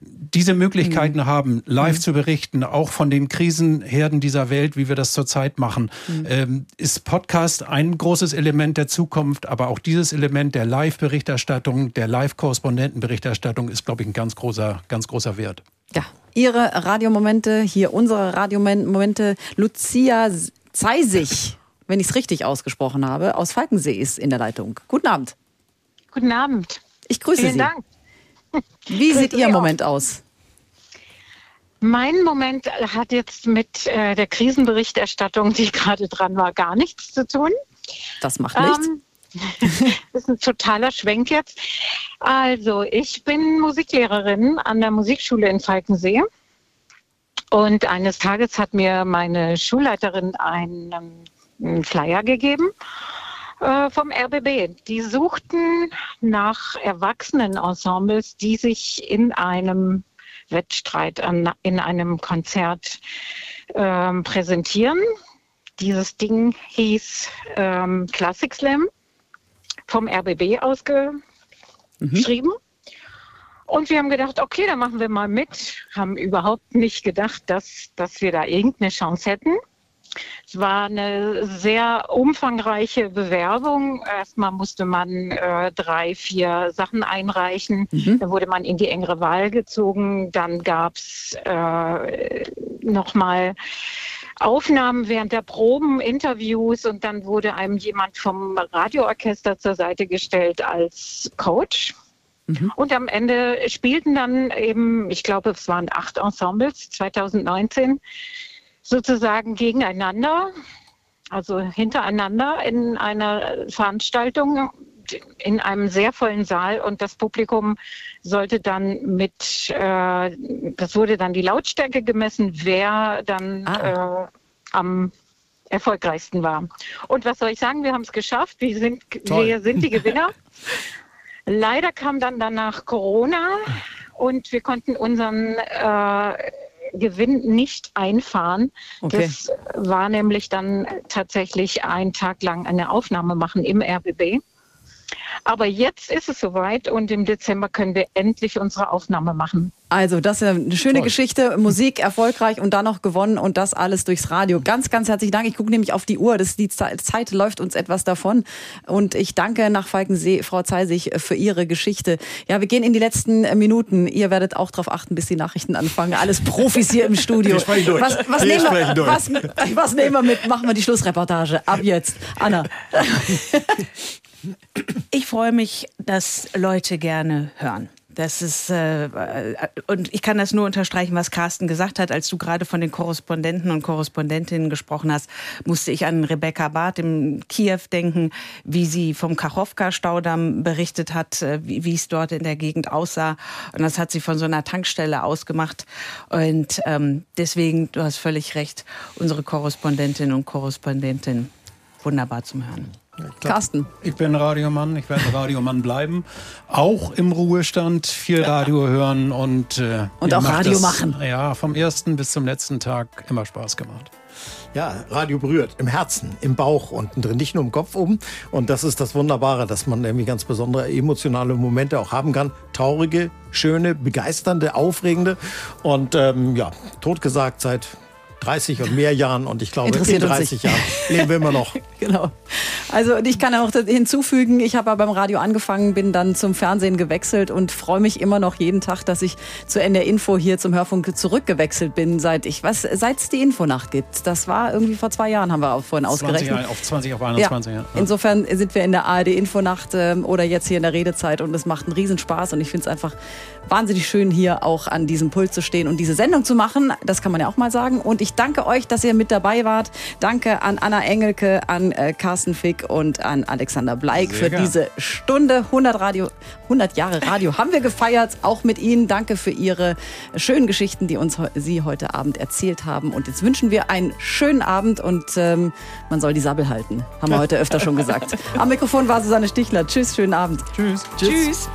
diese Möglichkeiten mhm. haben, live mhm. zu berichten, auch von den Krisenherden dieser Welt, wie wir das zurzeit machen, mhm. ähm, ist Podcast ein großes Element der Zukunft, aber auch dieses Element der Live-Berichterstattung, der Live-Korrespondentenberichterstattung ist, glaube ich, ein ganz großer, ganz großer Wert. Ja, Ihre Radiomomente, hier unsere Radiomomente. Lucia Zeisig, wenn ich es richtig ausgesprochen habe, aus Falkensee ist in der Leitung. Guten Abend. Guten Abend. Ich grüße Vielen Sie. Dank. Wie sieht Ihr Moment aus? Mein Moment hat jetzt mit äh, der Krisenberichterstattung, die gerade dran war, gar nichts zu tun. Das macht nichts. Ähm, das ist ein totaler Schwenk jetzt. Also, ich bin Musiklehrerin an der Musikschule in Falkensee. Und eines Tages hat mir meine Schulleiterin einen, einen Flyer gegeben äh, vom RBB. Die suchten nach Erwachsenenensembles, die sich in einem Wettstreit, an, in einem Konzert äh, präsentieren. Dieses Ding hieß ähm, Classic Slam vom RBB ausgeschrieben. Mhm. Und wir haben gedacht, okay, dann machen wir mal mit. Haben überhaupt nicht gedacht, dass, dass wir da irgendeine Chance hätten. Es war eine sehr umfangreiche Bewerbung. Erstmal musste man äh, drei, vier Sachen einreichen. Mhm. Dann wurde man in die engere Wahl gezogen. Dann gab es äh, nochmal Aufnahmen während der Proben, Interviews und dann wurde einem jemand vom Radioorchester zur Seite gestellt als Coach. Mhm. Und am Ende spielten dann eben, ich glaube, es waren acht Ensembles 2019 sozusagen gegeneinander, also hintereinander in einer Veranstaltung. in einem sehr vollen Saal und das Publikum sollte dann mit, äh, das wurde dann die Lautstärke gemessen, wer dann ah. äh, am erfolgreichsten war. Und was soll ich sagen, wir haben es geschafft, wir sind, wir sind die Gewinner. Leider kam dann danach Corona und wir konnten unseren äh, Gewinn nicht einfahren. Okay. Das war nämlich dann tatsächlich ein Tag lang eine Aufnahme machen im RBB. Aber jetzt ist es soweit und im Dezember können wir endlich unsere Aufnahme machen. Also, das ist eine schöne Toll. Geschichte. Musik erfolgreich und dann noch gewonnen und das alles durchs Radio. Ganz, ganz herzlichen Dank. Ich gucke nämlich auf die Uhr. Das, die Zeit läuft uns etwas davon. Und ich danke nach Falkensee, Frau Zeisig, für Ihre Geschichte. Ja, wir gehen in die letzten Minuten. Ihr werdet auch darauf achten, bis die Nachrichten anfangen. Alles Profis hier im Studio. Wir sprechen durch. Was, was, nehmen, wir, was, was nehmen wir mit? Machen wir die Schlussreportage. Ab jetzt. Anna. Ich freue mich, dass Leute gerne hören. Das ist, äh, und ich kann das nur unterstreichen, was Carsten gesagt hat. Als du gerade von den Korrespondenten und Korrespondentinnen gesprochen hast, musste ich an Rebecca Barth im Kiew denken, wie sie vom Kachowka-Staudamm berichtet hat, äh, wie, wie es dort in der Gegend aussah. Und das hat sie von so einer Tankstelle ausgemacht. Und ähm, deswegen, du hast völlig recht, unsere Korrespondentinnen und Korrespondenten wunderbar zum Hören. Glaub, Carsten. Ich bin Radiomann, ich werde Radiomann bleiben. Auch im Ruhestand viel Radio hören und, äh, und auch Radio das, machen. Ja, vom ersten bis zum letzten Tag immer Spaß gemacht. Ja, Radio berührt im Herzen, im Bauch unten drin, nicht nur im Kopf oben. Und das ist das Wunderbare, dass man irgendwie ganz besondere emotionale Momente auch haben kann. Traurige, schöne, begeisternde, aufregende. Und ähm, ja, totgesagt seit 30 und mehr Jahren und ich glaube, in 30 Jahren leben wir immer noch. genau. Also ich kann auch hinzufügen, ich habe beim Radio angefangen, bin dann zum Fernsehen gewechselt und freue mich immer noch jeden Tag, dass ich zu NDR Info hier zum Hörfunk zurückgewechselt bin, seit ich was, seit es die Infonacht gibt. Das war irgendwie vor zwei Jahren, haben wir auch vorhin 20 ausgerechnet. Auf 20 auf 21, ja. ja. Insofern sind wir in der ARD Infonacht ähm, oder jetzt hier in der Redezeit und es macht einen Riesenspaß und ich finde es einfach wahnsinnig schön, hier auch an diesem Pult zu stehen und diese Sendung zu machen. Das kann man ja auch mal sagen. Und ich danke euch, dass ihr mit dabei wart. Danke an Anna Engelke, an äh, Carsten Fick und an Alexander Bleik Sehr für gern. diese Stunde. 100, Radio, 100 Jahre Radio haben wir gefeiert, auch mit Ihnen. Danke für Ihre schönen Geschichten, die uns Sie heute Abend erzählt haben. Und jetzt wünschen wir einen schönen Abend und ähm, man soll die Sabbel halten. Haben wir heute öfter schon gesagt. Am Mikrofon war Susanne Stichler. Tschüss, schönen Abend. Tschüss. Tschüss. Tschüss.